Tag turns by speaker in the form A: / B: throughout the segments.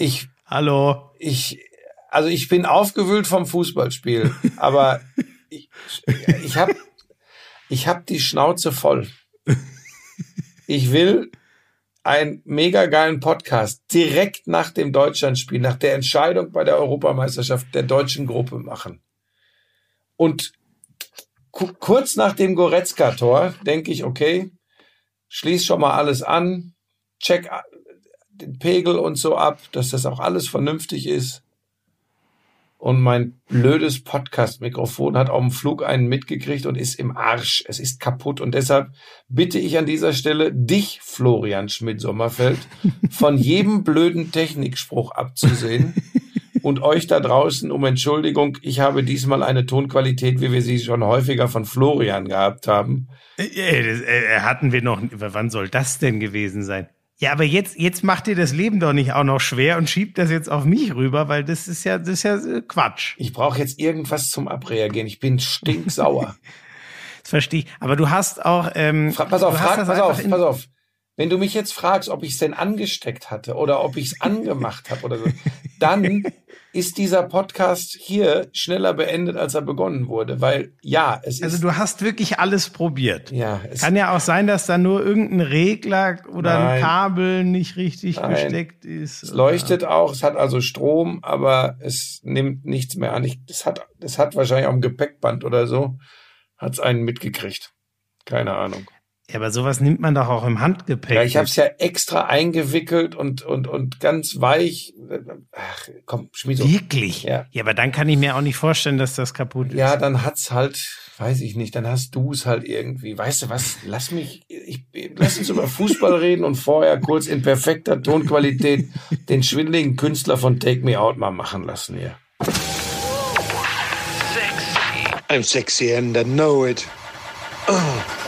A: Ich.
B: Hallo.
A: Ich. Also ich bin aufgewühlt vom Fußballspiel, aber ich, ich habe ich hab die Schnauze voll. Ich will einen mega geilen Podcast direkt nach dem Deutschlandspiel, nach der Entscheidung bei der Europameisterschaft der deutschen Gruppe machen. Und kurz nach dem Goretzka-Tor denke ich, okay, schließ schon mal alles an, check den Pegel und so ab, dass das auch alles vernünftig ist. Und mein blödes Podcast-Mikrofon hat auf dem Flug einen mitgekriegt und ist im Arsch. Es ist kaputt. Und deshalb bitte ich an dieser Stelle dich, Florian Schmidt-Sommerfeld, von jedem blöden Technikspruch abzusehen und euch da draußen um Entschuldigung. Ich habe diesmal eine Tonqualität, wie wir sie schon häufiger von Florian gehabt haben.
B: Äh, äh, äh hatten wir noch, wann soll das denn gewesen sein? Ja, aber jetzt, jetzt macht ihr das Leben doch nicht auch noch schwer und schiebt das jetzt auf mich rüber, weil das ist ja, das ist ja äh, Quatsch.
A: Ich brauche jetzt irgendwas zum Abreagieren. Ich bin stinksauer.
B: das verstehe ich. Aber du hast auch. Ähm,
A: pass auf, frag, pass auf, pass auf. Wenn du mich jetzt fragst, ob ich es denn angesteckt hatte oder ob ich es angemacht habe oder so, dann ist dieser Podcast hier schneller beendet, als er begonnen wurde. Weil ja, es
B: also ist.
A: Also
B: du hast wirklich alles probiert.
A: Ja.
B: Es Kann ja auch sein, dass da nur irgendein Regler oder nein, ein Kabel nicht richtig nein. gesteckt ist.
A: Es leuchtet auch, es hat also Strom, aber es nimmt nichts mehr an. Ich, das, hat, das hat wahrscheinlich auch ein Gepäckband oder so, hat es einen mitgekriegt. Keine Ahnung.
B: Ja, aber sowas nimmt man doch auch im Handgepäck.
A: Ja, ich habe es ja extra eingewickelt und und und ganz weich. Ach, komm, schmied
B: Wirklich? Ja. ja, aber dann kann ich mir auch nicht vorstellen, dass das kaputt ist.
A: Ja, dann hat's halt, weiß ich nicht, dann hast du es halt irgendwie. Weißt du was? Lass mich, ich, lass uns über Fußball reden und vorher kurz in perfekter Tonqualität den schwindeligen Künstler von Take Me Out mal machen lassen hier.
C: Sexy. I'm sexy and I know it. Oh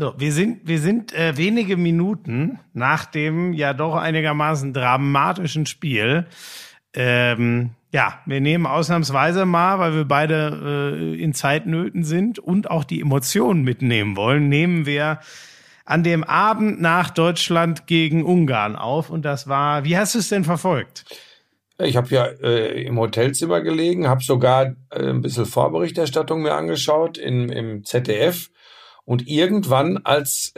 B: So, wir sind, wir sind äh, wenige Minuten nach dem ja doch einigermaßen dramatischen Spiel. Ähm, ja, wir nehmen ausnahmsweise mal, weil wir beide äh, in Zeitnöten sind und auch die Emotionen mitnehmen wollen, nehmen wir an dem Abend nach Deutschland gegen Ungarn auf. Und das war, wie hast du es denn verfolgt?
A: Ich habe ja äh, im Hotelzimmer gelegen, habe sogar äh, ein bisschen Vorberichterstattung mir angeschaut in, im ZDF und irgendwann, als,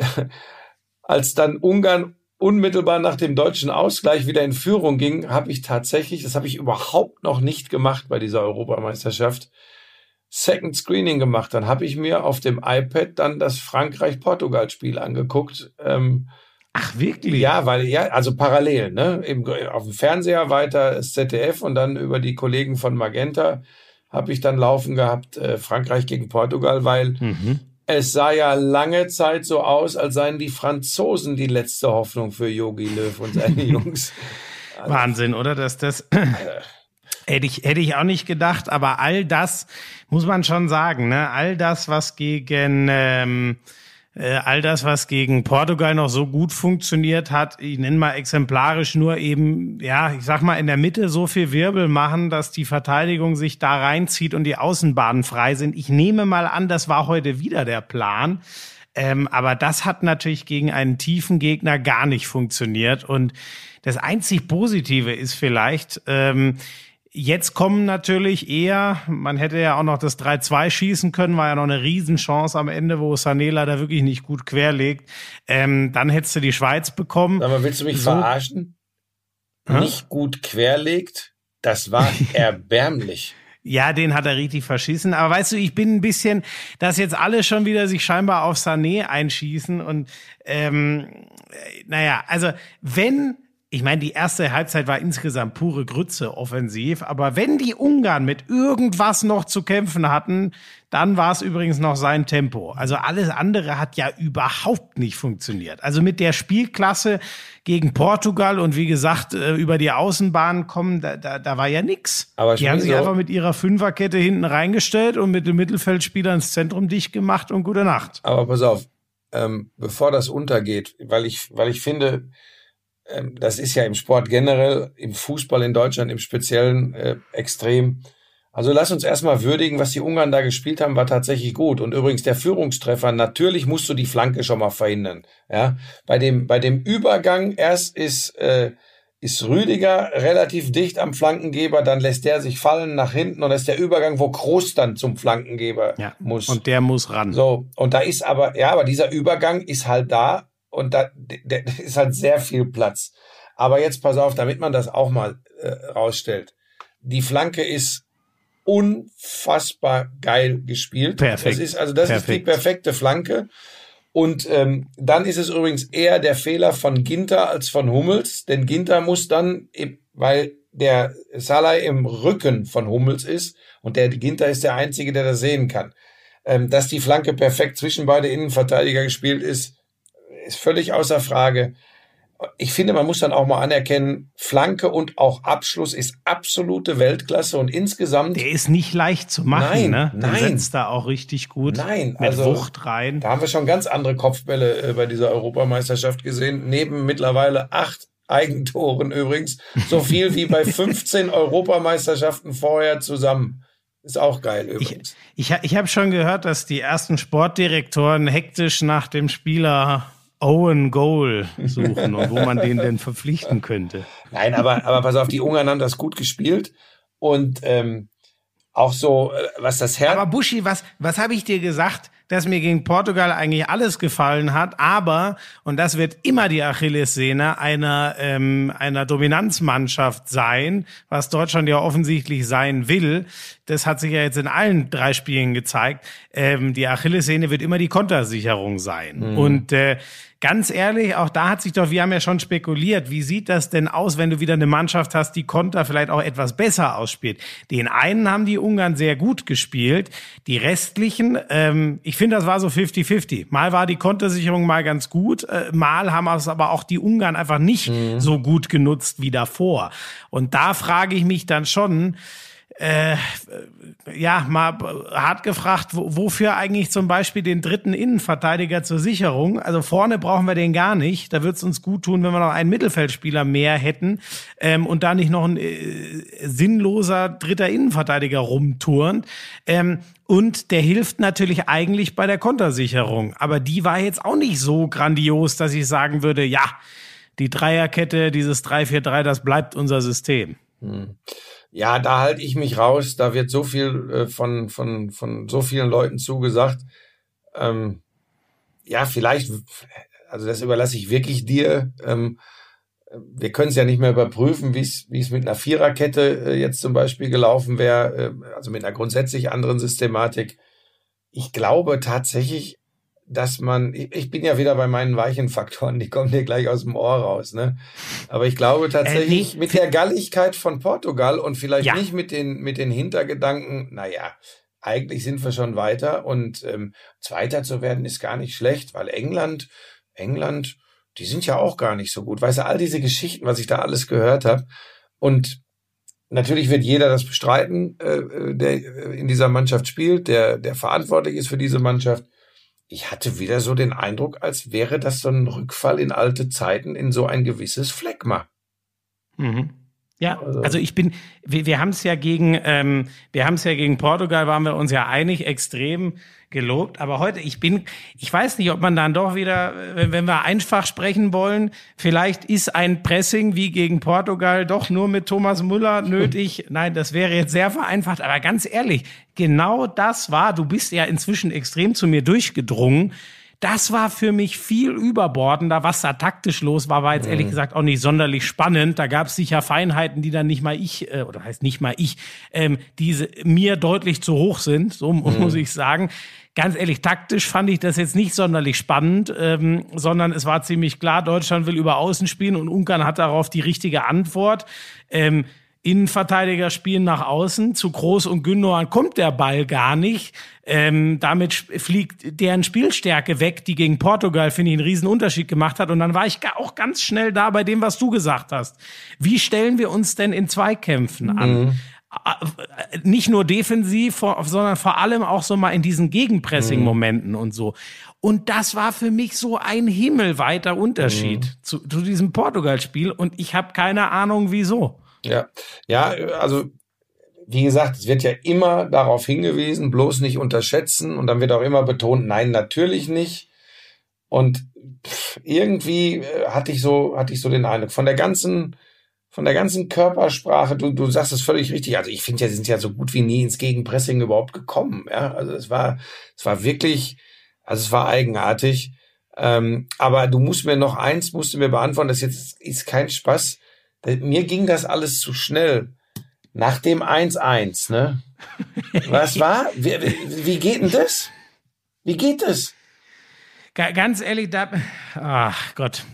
A: als dann Ungarn unmittelbar nach dem deutschen Ausgleich wieder in Führung ging, habe ich tatsächlich, das habe ich überhaupt noch nicht gemacht bei dieser Europameisterschaft, Second Screening gemacht. Dann habe ich mir auf dem iPad dann das Frankreich-Portugal-Spiel angeguckt. Ähm,
B: Ach, wirklich?
A: Ja, weil, ja, also parallel, ne? Eben auf dem Fernseher weiter das ZDF und dann über die Kollegen von Magenta habe ich dann laufen gehabt, äh, Frankreich gegen Portugal, weil mhm. Es sah ja lange Zeit so aus, als seien die Franzosen die letzte Hoffnung für Yogi Löw und seine Jungs.
B: Wahnsinn, oder? Dass das hätte ich hätte ich auch nicht gedacht, aber all das muss man schon sagen, ne? All das, was gegen ähm, äh, all das, was gegen Portugal noch so gut funktioniert hat, ich nenne mal exemplarisch nur eben, ja, ich sag mal, in der Mitte so viel Wirbel machen, dass die Verteidigung sich da reinzieht und die Außenbahnen frei sind. Ich nehme mal an, das war heute wieder der Plan. Ähm, aber das hat natürlich gegen einen tiefen Gegner gar nicht funktioniert. Und das einzig Positive ist vielleicht, ähm, Jetzt kommen natürlich eher, man hätte ja auch noch das 3-2 schießen können, war ja noch eine Riesenchance am Ende, wo Sanela da wirklich nicht gut querlegt. Ähm, dann hättest du die Schweiz bekommen.
A: Aber willst du mich so, verarschen? Hm? Nicht gut querlegt, das war erbärmlich.
B: Ja, den hat er richtig verschissen. Aber weißt du, ich bin ein bisschen, dass jetzt alle schon wieder sich scheinbar auf Sané einschießen und ähm, naja, also wenn ich meine, die erste Halbzeit war insgesamt pure Grütze offensiv, aber wenn die Ungarn mit irgendwas noch zu kämpfen hatten, dann war es übrigens noch sein Tempo. Also alles andere hat ja überhaupt nicht funktioniert. Also mit der Spielklasse gegen Portugal und wie gesagt, äh, über die Außenbahn kommen, da, da, da war ja nix.
A: Aber
B: die haben sich
A: so
B: einfach mit ihrer Fünferkette hinten reingestellt und mit dem Mittelfeldspieler ins Zentrum dicht gemacht und gute Nacht.
A: Aber pass auf, ähm, bevor das untergeht, weil ich, weil ich finde, das ist ja im Sport generell, im Fußball in Deutschland im Speziellen äh, extrem. Also lass uns erstmal würdigen, was die Ungarn da gespielt haben, war tatsächlich gut. Und übrigens der Führungstreffer, natürlich musst du die Flanke schon mal verhindern. Ja, bei dem, bei dem Übergang erst ist, äh, ist Rüdiger relativ dicht am Flankengeber, dann lässt der sich fallen nach hinten und das ist der Übergang, wo Kroos dann zum Flankengeber
B: Ja,
A: muss.
B: Und der muss ran.
A: So, und da ist aber, ja, aber dieser Übergang ist halt da und da der, der ist halt sehr viel Platz. Aber jetzt pass auf, damit man das auch mal äh, rausstellt. Die Flanke ist unfassbar geil gespielt.
B: Perfekt.
A: Das ist, also das ist die
B: Perfekt.
A: perfekte Flanke. Und ähm, dann ist es übrigens eher der Fehler von Ginter als von Hummels, denn Ginter muss dann, weil der Salah im Rücken von Hummels ist und der Ginter ist der Einzige, der das sehen kann. Ähm, dass die Flanke perfekt zwischen beide Innenverteidiger gespielt ist, ist völlig außer Frage. Ich finde, man muss dann auch mal anerkennen, Flanke und auch Abschluss ist absolute Weltklasse und insgesamt
B: Der ist nicht leicht zu machen,
A: Nein,
B: ne? Den
A: nein.
B: setzt da auch richtig gut.
A: Nein,
B: mit
A: also-
B: Wucht rein.
A: Da haben wir schon ganz andere Kopfbälle äh, bei dieser Europameisterschaft gesehen. Neben mittlerweile acht Eigentoren übrigens. So viel wie bei 15 Europameisterschaften vorher zusammen. Ist auch geil
B: Ich,
A: übrigens.
B: ich, ich habe schon gehört, dass die ersten Sportdirektoren hektisch nach dem Spieler Owen Goal suchen und wo man den denn verpflichten könnte.
A: Nein, aber, aber pass auf, die Ungarn haben das gut gespielt. Und ähm, auch so, äh, was das Herz.
B: Aber Buschi, was, was habe ich dir gesagt, dass mir gegen Portugal eigentlich alles gefallen hat, aber, und das wird immer die Achillessehne einer, ähm, einer Dominanzmannschaft sein, was Deutschland ja offensichtlich sein will, das hat sich ja jetzt in allen drei Spielen gezeigt, ähm, die Achillessehne wird immer die Kontersicherung sein. Und äh, ganz ehrlich, auch da hat sich doch, wir haben ja schon spekuliert, wie sieht das denn aus, wenn du wieder eine Mannschaft hast, die Konter vielleicht auch etwas besser ausspielt? Den einen haben die Ungarn sehr gut gespielt, die restlichen, ähm, ich finde, das war so 50-50. Mal war die Kontersicherung mal ganz gut, äh, mal haben es aber auch die Ungarn einfach nicht so gut genutzt wie davor. Und da frage ich mich dann schon, äh, ja, mal hart gefragt, wo, wofür eigentlich zum Beispiel den dritten Innenverteidiger zur Sicherung? Also vorne brauchen wir den gar nicht. Da wird es uns gut tun, wenn wir noch einen Mittelfeldspieler mehr hätten ähm, und da nicht noch ein äh, sinnloser dritter Innenverteidiger rumturnt. Ähm, und der hilft natürlich eigentlich bei der Kontersicherung. Aber die war jetzt auch nicht so grandios, dass ich sagen würde, ja, die Dreierkette, dieses 3-4-3, das bleibt unser System.
A: Ja, da halte ich mich raus. Da wird so viel äh, von, von, von so vielen Leuten zugesagt. Ähm, ja, vielleicht, also das überlasse ich wirklich dir. Ähm, wir können es ja nicht mehr überprüfen, wie es wie es mit einer Viererkette äh, jetzt zum Beispiel gelaufen wäre, äh, also mit einer grundsätzlich anderen Systematik. Ich glaube tatsächlich, dass man, ich, ich bin ja wieder bei meinen weichen Faktoren, die kommen dir gleich aus dem Ohr raus, ne? Aber ich glaube tatsächlich,
B: nee,
A: mit der Galligkeit von Portugal und vielleicht
B: Ja.
A: nicht mit den, mit den Hintergedanken, naja, eigentlich sind wir schon weiter und ähm, Zweiter zu werden ist gar nicht schlecht, weil England, England, die sind ja auch gar nicht so gut. Weißt du, all diese Geschichten, was ich da alles gehört habe. Und natürlich wird jeder das bestreiten, äh, der äh, in dieser Mannschaft spielt, der, der verantwortlich ist für diese Mannschaft. Ich hatte wieder so den Eindruck, als wäre das so ein Rückfall in alte Zeiten, in so ein gewisses Phlegma.
B: Mhm. Ja,
A: Also-
B: also ich bin, wir, wir haben es ja gegen, ähm, wir haben es ja gegen Portugal, waren wir uns ja einig, extrem gelobt. Aber heute, ich bin, ich weiß nicht, ob man dann doch wieder, wenn, wenn wir einfach sprechen wollen, vielleicht ist ein Pressing wie gegen Portugal doch nur mit Thomas Müller nötig. Nein, das wäre jetzt sehr vereinfacht. Aber ganz ehrlich, genau das war, du bist ja inzwischen extrem zu mir durchgedrungen. Das war für mich viel überbordender. Was da taktisch los war, war jetzt ehrlich gesagt auch nicht sonderlich spannend. Da gab es sicher Feinheiten, die dann nicht mal ich, äh, oder heißt nicht mal ich, ähm, diese mir deutlich zu hoch sind, so muss ich sagen. Ganz ehrlich, taktisch fand ich das jetzt nicht sonderlich spannend, ähm, sondern es war ziemlich klar, Deutschland will über Außen spielen und Ungarn hat darauf die richtige Antwort. Ähm, Innenverteidiger spielen nach außen, zu Groß und Gündogan kommt der Ball gar nicht. Ähm, damit fliegt deren Spielstärke weg, die gegen Portugal, finde ich, einen riesen Unterschied gemacht hat. Und dann war ich auch ganz schnell da bei dem, was du gesagt hast. Wie stellen wir uns denn in Zweikämpfen an? Mhm nicht nur defensiv, sondern vor allem auch so mal in diesen Gegenpressing-Momenten mhm. und so. Und das war für mich so ein himmelweiter Unterschied mhm. zu, zu diesem Portugal-Spiel und ich habe keine Ahnung, wieso.
A: Ja, ja, also wie gesagt, es wird ja immer darauf hingewiesen, bloß nicht unterschätzen und dann wird auch immer betont, nein, natürlich nicht. Und irgendwie äh, hatte ich so, hatte ich so den Eindruck, von der ganzen, von der ganzen Körpersprache, du, du sagst es völlig richtig. Also ich finde ja, sie sind ja so gut wie nie ins Gegenpressing überhaupt gekommen. Ja, also es war, es war wirklich, also es war eigenartig. Ähm, aber du musst mir noch eins, musst du mir beantworten, das jetzt ist kein Spaß. Mir ging das alles zu schnell. Nach dem 1-1, ne? Was war? Wie, wie geht denn das? Wie geht das?
B: Ganz ehrlich, da, ach Gott,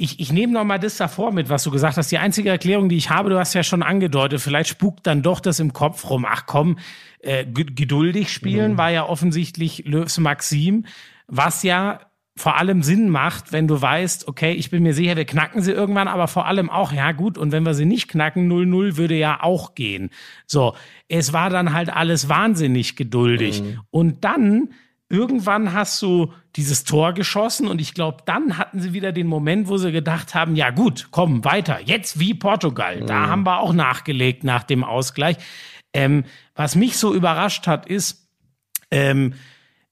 B: ich, ich nehme noch mal das davor mit, was du gesagt hast. Die einzige Erklärung, die ich habe, du hast ja schon angedeutet, vielleicht spukt dann doch das im Kopf rum. Ach komm, äh, geduldig spielen mhm. war ja offensichtlich Löws Maxim, was ja vor allem Sinn macht, wenn du weißt, okay, ich bin mir sicher, wir knacken sie irgendwann, aber vor allem auch, ja gut, und wenn wir sie nicht knacken, 0-0 würde ja auch gehen. So, es war dann halt alles wahnsinnig geduldig. Mhm. Und dann irgendwann hast du dieses Tor geschossen und ich glaube, dann hatten sie wieder den Moment, wo sie gedacht haben, ja gut, komm weiter, jetzt wie Portugal. Mhm. Da haben wir auch nachgelegt nach dem Ausgleich. Ähm, was mich so überrascht hat, ist, ähm,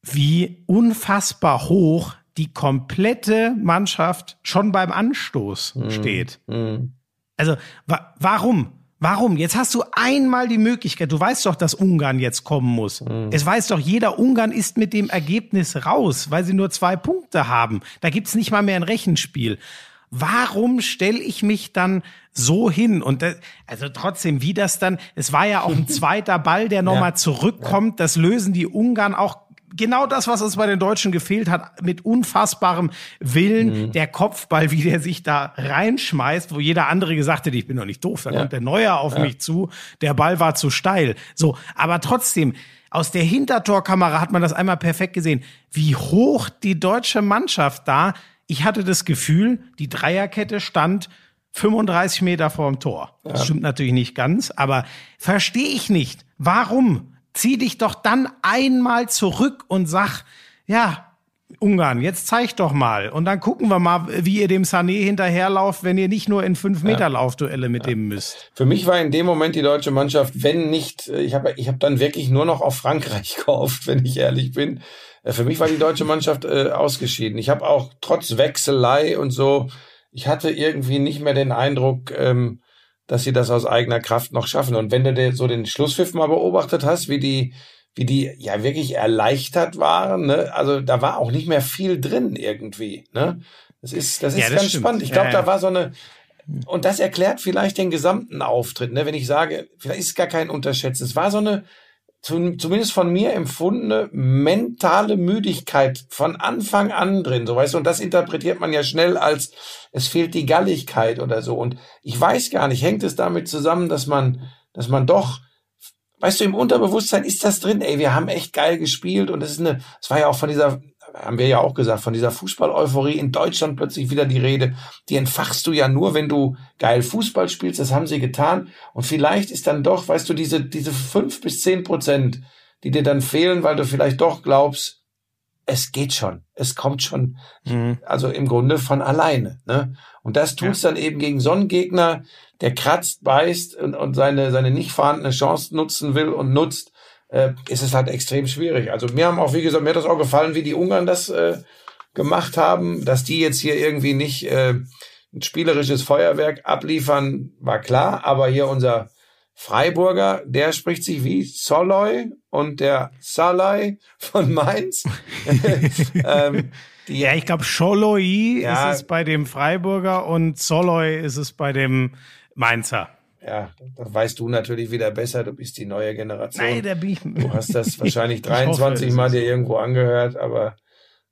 B: wie unfassbar hoch die komplette Mannschaft schon beim Anstoß mhm. steht. Mhm. Also wa warum? Warum? Jetzt hast du einmal die Möglichkeit. Du weißt doch, dass Ungarn jetzt kommen muss. Mhm. Es weiß doch jeder, Ungarn ist mit dem Ergebnis raus, weil sie nur zwei Punkte haben. Da gibt's nicht mal mehr ein Rechenspiel. Warum stelle ich mich dann so hin? Und das, also trotzdem, wie das dann, es war ja auch ein zweiter Ball, der nochmal ja. zurückkommt. Das lösen die Ungarn auch genau das, was uns bei den Deutschen gefehlt hat, mit unfassbarem Willen, mhm. der Kopfball, wie der sich da reinschmeißt, wo jeder andere gesagt hätte, ich bin doch nicht doof, da ja. kommt der Neuer auf ja. mich zu, der Ball war zu steil. So, aber trotzdem, aus der Hintertorkamera hat man das einmal perfekt gesehen, wie hoch die deutsche Mannschaft da, ich hatte das Gefühl, die Dreierkette stand 35 Meter vorm Tor. Das stimmt natürlich nicht ganz, aber verstehe ich nicht. Warum? Zieh dich doch dann einmal zurück und sag, ja, Ungarn, jetzt zeig doch mal. Und dann gucken wir mal, wie ihr dem Sané hinterherlauft, wenn ihr nicht nur in fünf Meter. Laufduelle mit ja. dem müsst.
A: Für mich war in dem Moment die deutsche Mannschaft, wenn nicht, ich habe ich hab dann wirklich nur noch auf Frankreich gehofft, wenn ich ehrlich bin. Äh, für mich war die deutsche Mannschaft äh, ausgeschieden. Ich habe auch trotz Wechselei und so, ich hatte irgendwie nicht mehr den Eindruck, ähm, dass sie das aus eigener Kraft noch schaffen. Und wenn du so den Schlusspfiff mal beobachtet hast, wie die, wie die ja wirklich erleichtert waren, ne? also da war auch nicht mehr viel drin irgendwie. Ne? Das ist, das ist ja, das ganz stimmt. spannend. Ich glaube, ja, ja. da war so eine, und das erklärt vielleicht den gesamten Auftritt, ne? wenn ich sage, vielleicht ist es gar kein Unterschätzen. Es war so eine, zumindest von mir empfundene mentale Müdigkeit von Anfang an drin, so weißt du, und das interpretiert man ja schnell als es fehlt die Galligkeit oder so. Und ich weiß gar nicht, hängt es damit zusammen, dass man dass man doch weißt du, im Unterbewusstsein ist das drin, ey, wir haben echt geil gespielt und es ist eine, es war ja auch von dieser haben wir ja auch gesagt, von dieser Fußball-Euphorie in Deutschland plötzlich wieder die Rede. Die entfachst du ja nur, wenn du geil Fußball spielst. Das haben sie getan. Und vielleicht ist dann doch, weißt du, diese, diese fünf bis zehn Prozent, die dir dann fehlen, weil du vielleicht doch glaubst, es geht schon, es kommt schon, mhm. also im Grunde von alleine. Ne? Und das tut's ja. dann eben gegen so einen Gegner, der kratzt, beißt und, und seine, seine nicht vorhandene Chance nutzen will und nutzt äh, ist es halt extrem schwierig. Also mir haben auch, wie gesagt, mir hat das auch gefallen, wie die Ungarn das äh, gemacht haben, dass die jetzt hier irgendwie nicht äh, ein spielerisches Feuerwerk abliefern, war klar, aber hier unser Freiburger, der spricht sich wie Soloy und der Salai von Mainz.
B: ähm, die, ja, ich glaube, Scholoi ja, ist es bei dem Freiburger und Soloy ist es bei dem Mainzer.
A: Ja, das weißt du natürlich wieder besser. Du bist die neue Generation.
B: Nein, bin ich.
A: Du hast das wahrscheinlich 23 hoffe, Mal dir irgendwo angehört, aber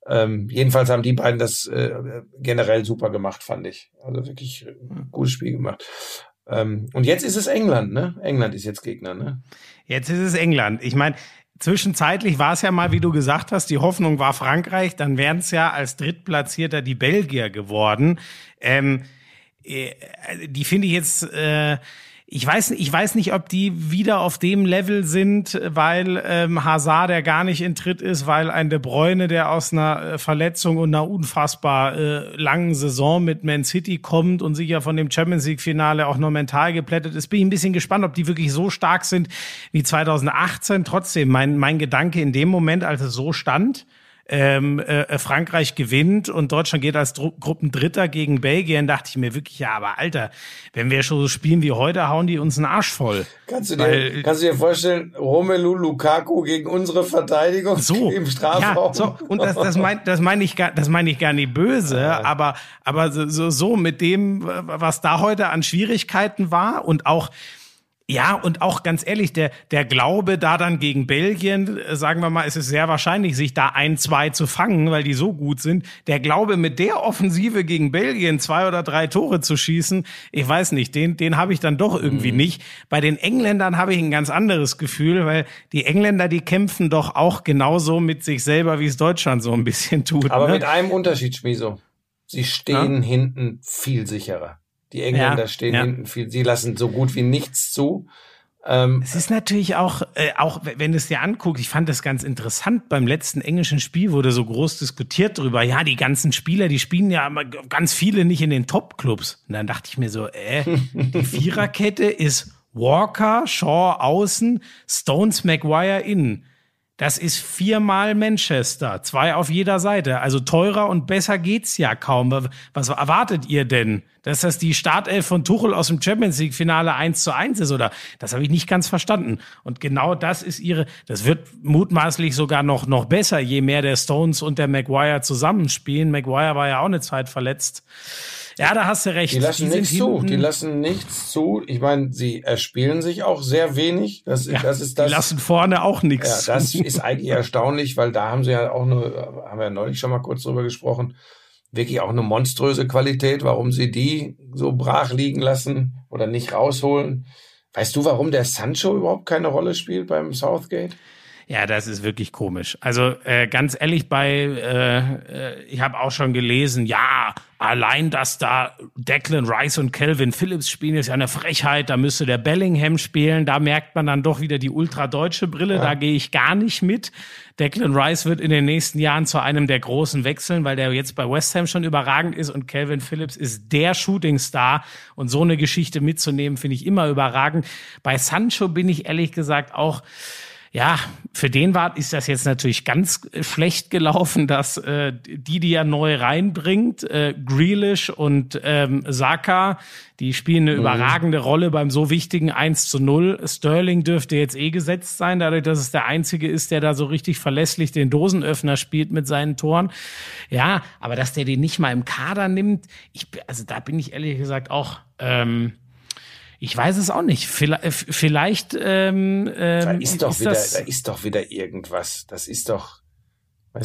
A: ähm, jedenfalls haben die beiden das äh, generell super gemacht, fand ich. Also wirklich ein gutes Spiel gemacht. Ähm, und jetzt ist es England, ne? England ist jetzt Gegner, ne?
B: Jetzt ist es England. Ich meine, zwischenzeitlich war es ja mal, wie du gesagt hast, die Hoffnung war Frankreich, dann wären es ja als Drittplatzierter die Belgier geworden. Ähm, äh, die finde ich jetzt äh, ich weiß, ich weiß nicht, ob die wieder auf dem Level sind, weil ähm, Hazard, der gar nicht in Tritt ist, weil ein De Bruyne, der aus einer äh, Verletzung und einer unfassbar äh, langen Saison mit Man City kommt und sich ja von dem Champions League Finale auch nur mental geplättet ist, bin ich ein bisschen gespannt, ob die wirklich so stark sind wie 2018. Trotzdem, mein, mein Gedanke in dem Moment, als es so stand, ähm, äh, Frankreich gewinnt und Deutschland geht als Dru Gruppendritter gegen Belgien, dachte ich mir wirklich, ja, aber Alter, wenn wir schon so spielen wie heute, hauen die uns einen Arsch voll.
A: Kannst du dir, Weil, kannst du dir vorstellen, Romelu Lukaku gegen unsere Verteidigung
B: so, im Strafraum? Ja, so, und das, das meine das mein ich, gar, das mein ich gar nicht böse, ja. aber, aber so, so mit dem, was da heute an Schwierigkeiten war und auch ja, und auch ganz ehrlich, der, der Glaube da dann gegen Belgien, äh, sagen wir mal, ist es sehr wahrscheinlich, sich da ein, zwei zu fangen, weil die so gut sind. Der Glaube, mit der Offensive gegen Belgien zwei oder drei Tore zu schießen, ich weiß nicht, den, den habe ich dann doch irgendwie mhm. nicht. Bei den Engländern habe ich ein ganz anderes Gefühl, weil die Engländer, die kämpfen doch auch genauso mit sich selber, wie es Deutschland so ein bisschen tut.
A: Aber
B: ne?
A: mit einem Unterschied, Schmieso. Sie stehen ja? hinten viel sicherer. Die Engländer ja, stehen ja. hinten viel, sie lassen so gut wie nichts zu.
B: Ähm, es ist natürlich auch, äh, auch wenn du es dir anguckst, ich fand das ganz interessant, beim letzten englischen Spiel wurde so groß diskutiert drüber, ja, die ganzen Spieler, die spielen ja ganz viele nicht in den Top-Clubs. Und dann dachte ich mir so, äh, die Viererkette ist Walker, Shaw außen, Stones, Maguire innen. Das ist viermal Manchester, zwei auf jeder Seite. Also teurer und besser geht's ja kaum. Was erwartet ihr denn? Dass das die Startelf von Tuchel aus dem Champions League Finale 1 zu 1 ist oder? Das habe ich nicht ganz verstanden. Und genau das ist ihre, das wird mutmaßlich sogar noch, noch besser, je mehr der Stones und der Maguire zusammenspielen. Maguire war ja auch eine Zeit verletzt. Ja, da hast du recht.
A: Die lassen die nichts zu. Die lassen nichts zu. Ich meine, sie erspielen sich auch sehr wenig. Das, ja, das ist das.
B: Die lassen vorne auch nichts.
A: Ja, das ist eigentlich erstaunlich, weil da haben sie ja auch eine, haben wir ja neulich schon mal kurz drüber gesprochen, wirklich auch eine monströse Qualität, warum sie die so brach liegen lassen oder nicht rausholen. Weißt du, warum der Sancho überhaupt keine Rolle spielt beim Southgate?
B: Ja, das ist wirklich komisch. Also äh, ganz ehrlich, bei äh, äh, ich habe auch schon gelesen, ja, allein, dass da Declan Rice und Calvin Phillips spielen, ist ja eine Frechheit. Da müsste der Bellingham spielen. Da merkt man dann doch wieder die ultradeutsche Brille. Ja. Da gehe ich gar nicht mit. Declan Rice wird in den nächsten Jahren zu einem der großen wechseln, weil der jetzt bei West Ham schon überragend ist und Calvin Phillips ist der Shootingstar. Und so eine Geschichte mitzunehmen, finde ich immer überragend. Bei Sancho bin ich ehrlich gesagt auch ja, für den war ist das jetzt natürlich ganz schlecht gelaufen, dass äh, die, die er neu reinbringt, äh, Grealish und ähm, Saka, die spielen eine mhm. überragende Rolle beim so wichtigen 1 zu 0. Sterling dürfte jetzt eh gesetzt sein, dadurch, dass es der Einzige ist, der da so richtig verlässlich den Dosenöffner spielt mit seinen Toren. Ja, aber dass der den nicht mal im Kader nimmt, ich, also da bin ich ehrlich gesagt auch ähm, ich weiß es auch nicht. Vielleicht, vielleicht ähm,
A: ähm, da ist doch ist wieder, das, da ist doch wieder irgendwas. Das ist doch.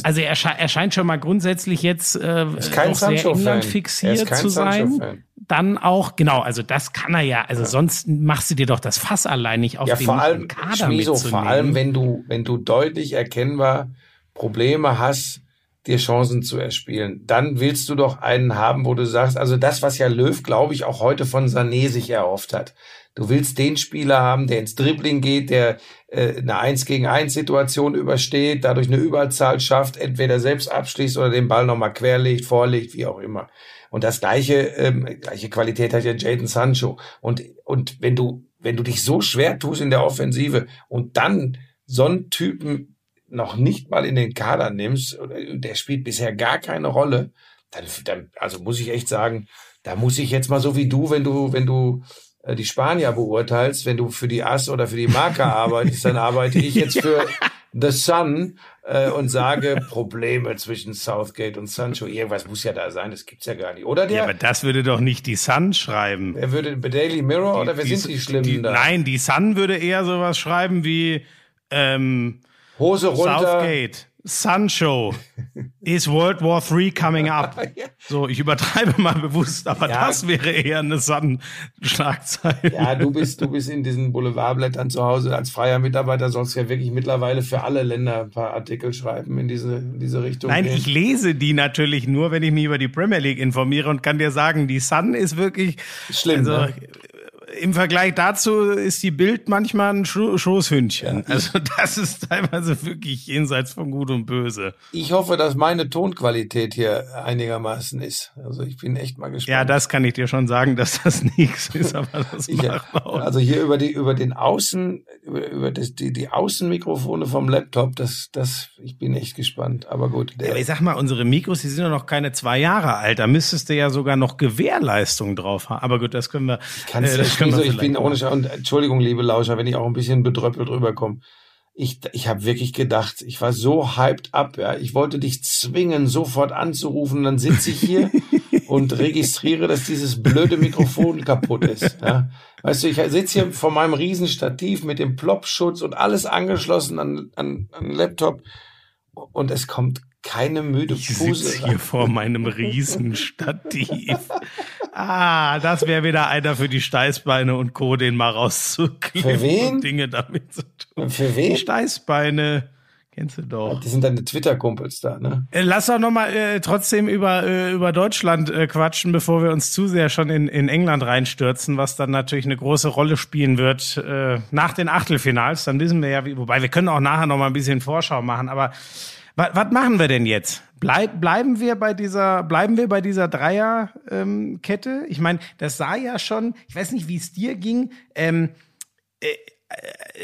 B: Also er, er scheint schon mal grundsätzlich jetzt äh, kein sehr England fixiert zu sein. Dann auch, genau, also das kann er ja. Also ja. sonst machst du dir doch das Fass allein nicht auf
A: ja,
B: den
A: vor allem, Kader Schmizo, Vor allem, wenn du, wenn du deutlich erkennbar Probleme hast, dir Chancen zu erspielen. Dann willst du doch einen haben, wo du sagst, also das, was ja Löw, glaube ich, auch heute von Sané sich erhofft hat. Du willst den Spieler haben, der ins Dribbling geht, der äh, eine Eins gegen eins Situation übersteht, dadurch eine Überzahl schafft, entweder selbst abschließt oder den Ball nochmal querlegt, vorlegt, wie auch immer. Und das gleiche, ähm, gleiche Qualität hat ja Jaden Sancho. Und, und wenn du, wenn du dich so schwer tust in der Offensive und dann so einen Typen noch nicht mal in den Kader nimmst, der spielt bisher gar keine Rolle, dann, dann, also muss ich echt sagen, da muss ich jetzt mal so wie du, wenn du, wenn du äh, die Spanier beurteilst, wenn du für die AS oder für die Marke arbeitest, dann arbeite ich jetzt für The Sun äh, und sage Probleme zwischen Southgate und Sancho. Irgendwas muss ja da sein, das gibt's ja gar nicht. Oder der?
B: Ja, aber das würde doch nicht die Sun schreiben.
A: Er würde Daily Mirror oder wer sind die Schlimmen
B: die,
A: da?
B: Nein, die Sun würde eher sowas schreiben wie ähm,
A: Hose runter.
B: Southgate. Sancho is World War III coming up. So, ich übertreibe mal bewusst, aber
A: Ja.
B: das wäre eher eine Sun-Schlagzeile.
A: Ja, du bist, du bist in diesen Boulevardblättern zu Hause als freier Mitarbeiter, sollst ja wirklich mittlerweile für alle Länder ein paar Artikel schreiben in diese, in diese Richtung.
B: Nein, ich lese die natürlich nur, wenn ich mich über die Premier League informiere und kann dir sagen, die Sun ist wirklich
A: Schlimm,
B: Also
A: ne?
B: Im Vergleich dazu ist die Bild manchmal ein Scho Schoßhündchen. Also das ist teilweise wirklich jenseits von Gut und Böse.
A: Ich hoffe, dass meine Tonqualität hier einigermaßen ist. Also ich bin echt mal gespannt.
B: Ja, das kann ich dir schon sagen, dass das nichts ist, aber das
A: Ich,
B: macht man auch.
A: also hier über die über den Außen über, über das, die die Außenmikrofone vom Laptop, das das ich bin echt gespannt. Aber gut, der,
B: Aber ich sag mal, unsere Mikros, die sind ja noch keine zwei Jahre alt. Da müsstest du ja sogar noch Gewährleistung drauf haben. Aber gut, das können wir.
A: Kannst
B: äh, das können
A: nicht
B: wir
A: so, ich bin ohne Schau- und Entschuldigung, liebe Lauscher, wenn ich auch ein bisschen bedröppelt rüberkomme. Ich, ich habe wirklich gedacht, ich war so hyped up, ja. Ich wollte dich zwingen, sofort anzurufen. Dann sitze ich hier und registriere, dass dieses blöde Mikrofon kaputt ist. Ja. Weißt du, ich sitze hier vor meinem Riesenstativ mit dem Plopschutz und alles angeschlossen an, an, an den Laptop und es kommt keine müde
B: Ich sitze
A: Puse.
B: hier vor meinem Riesenstativ. Ah, das wäre wieder einer für die Steißbeine und Co., den mal rauszuklippen
A: Für wen?
B: und Dinge damit zu tun.
A: Für
B: Die
A: wen?
B: Steißbeine, kennst du doch.
A: Die sind deine Twitter-Kumpels da, ne?
B: Äh, Lass doch noch mal äh, trotzdem über äh, über Deutschland äh, quatschen, bevor wir uns zu sehr schon in, in England reinstürzen, was dann natürlich eine große Rolle spielen wird äh, nach den Achtelfinals. Dann wissen wir ja, wie, wobei wir können auch nachher noch mal ein bisschen Vorschau machen. Aber was machen wir denn jetzt? Bleib, bleiben wir bei dieser bleiben wir bei dieser Dreierkette? Ähm, Kette? ich meine, das sah ja schon. Ich weiß nicht, wie es dir ging. Ähm,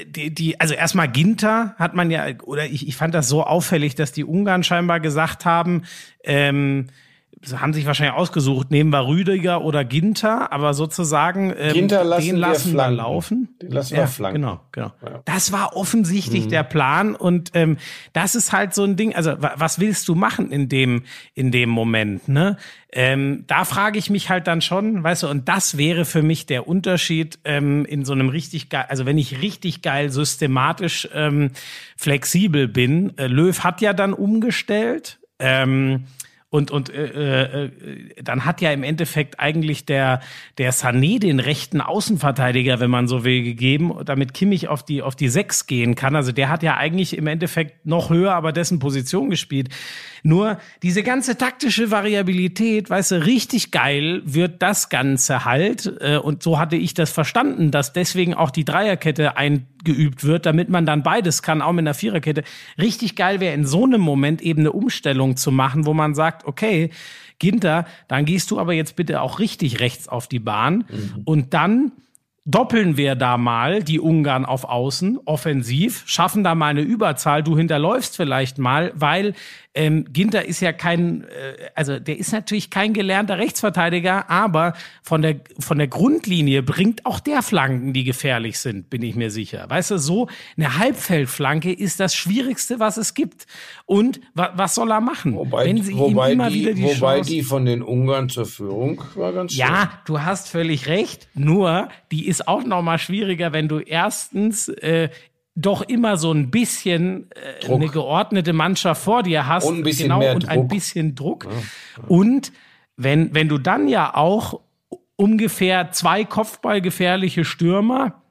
B: die, die, also erstmal Ginter hat man ja, oder ich, ich fand das so auffällig, dass die Ungarn scheinbar gesagt haben, ähm, haben sich wahrscheinlich ausgesucht, nehmen wir Rüdiger oder Ginter, aber sozusagen ähm,
A: Ginter lassen
B: den lassen wir laufen.
A: Den lassen
B: ja,
A: wir flanken.
B: Genau, genau.
A: Ja.
B: Das war offensichtlich
A: Mhm.
B: der Plan und ähm, das ist halt so ein Ding. Also wa- was willst du machen in dem in dem Moment? Ne? Ähm, da frage ich mich halt dann schon, weißt du, und das wäre für mich der Unterschied ähm, in so einem richtig geil, also wenn ich richtig geil systematisch ähm, flexibel bin. Äh, Löw hat ja dann umgestellt. Ähm, und, und äh, äh, dann hat ja im Endeffekt eigentlich der, der Sané den rechten Außenverteidiger, wenn man so will, gegeben, damit Kimmich auf die, auf die Sechs gehen kann. Also der hat ja eigentlich im Endeffekt noch höher, aber dessen Position gespielt. Nur diese ganze taktische Variabilität, weißt du, richtig geil wird das Ganze halt. Äh, und so hatte ich das verstanden, dass deswegen auch die Dreierkette eingeübt wird, damit man dann beides kann, auch mit einer Viererkette. Richtig geil wäre in so einem Moment eben eine Umstellung zu machen, wo man sagt, okay, Ginter, dann gehst du aber jetzt bitte auch richtig rechts auf die Bahn und dann doppeln wir da mal die Ungarn auf Außen, offensiv, schaffen da mal eine Überzahl, du hinterläufst vielleicht mal, weil ähm, Ginter ist ja kein, äh, also der ist natürlich kein gelernter Rechtsverteidiger, aber von der, von der Grundlinie bringt auch der Flanken, die gefährlich sind, bin ich mir sicher. Weißt du, so eine Halbfeldflanke ist das Schwierigste, was es gibt. Und wa was soll er machen?
A: Wobei,
B: wenn sie
A: wobei,
B: ihm immer
A: die,
B: wieder die
A: wobei
B: Chance
A: die von den Ungarn zur Führung war ganz schön.
B: ja, du hast völlig recht. Nur, die ist auch noch mal schwieriger, wenn du erstens äh, doch immer so ein bisschen äh, eine geordnete Mannschaft vor dir hast.
A: Und ein bisschen
B: genau,
A: mehr
B: und ein
A: Druck.
B: bisschen Druck. Und wenn, wenn du dann ja auch ungefähr zwei Kopfballgefährliche Stürmer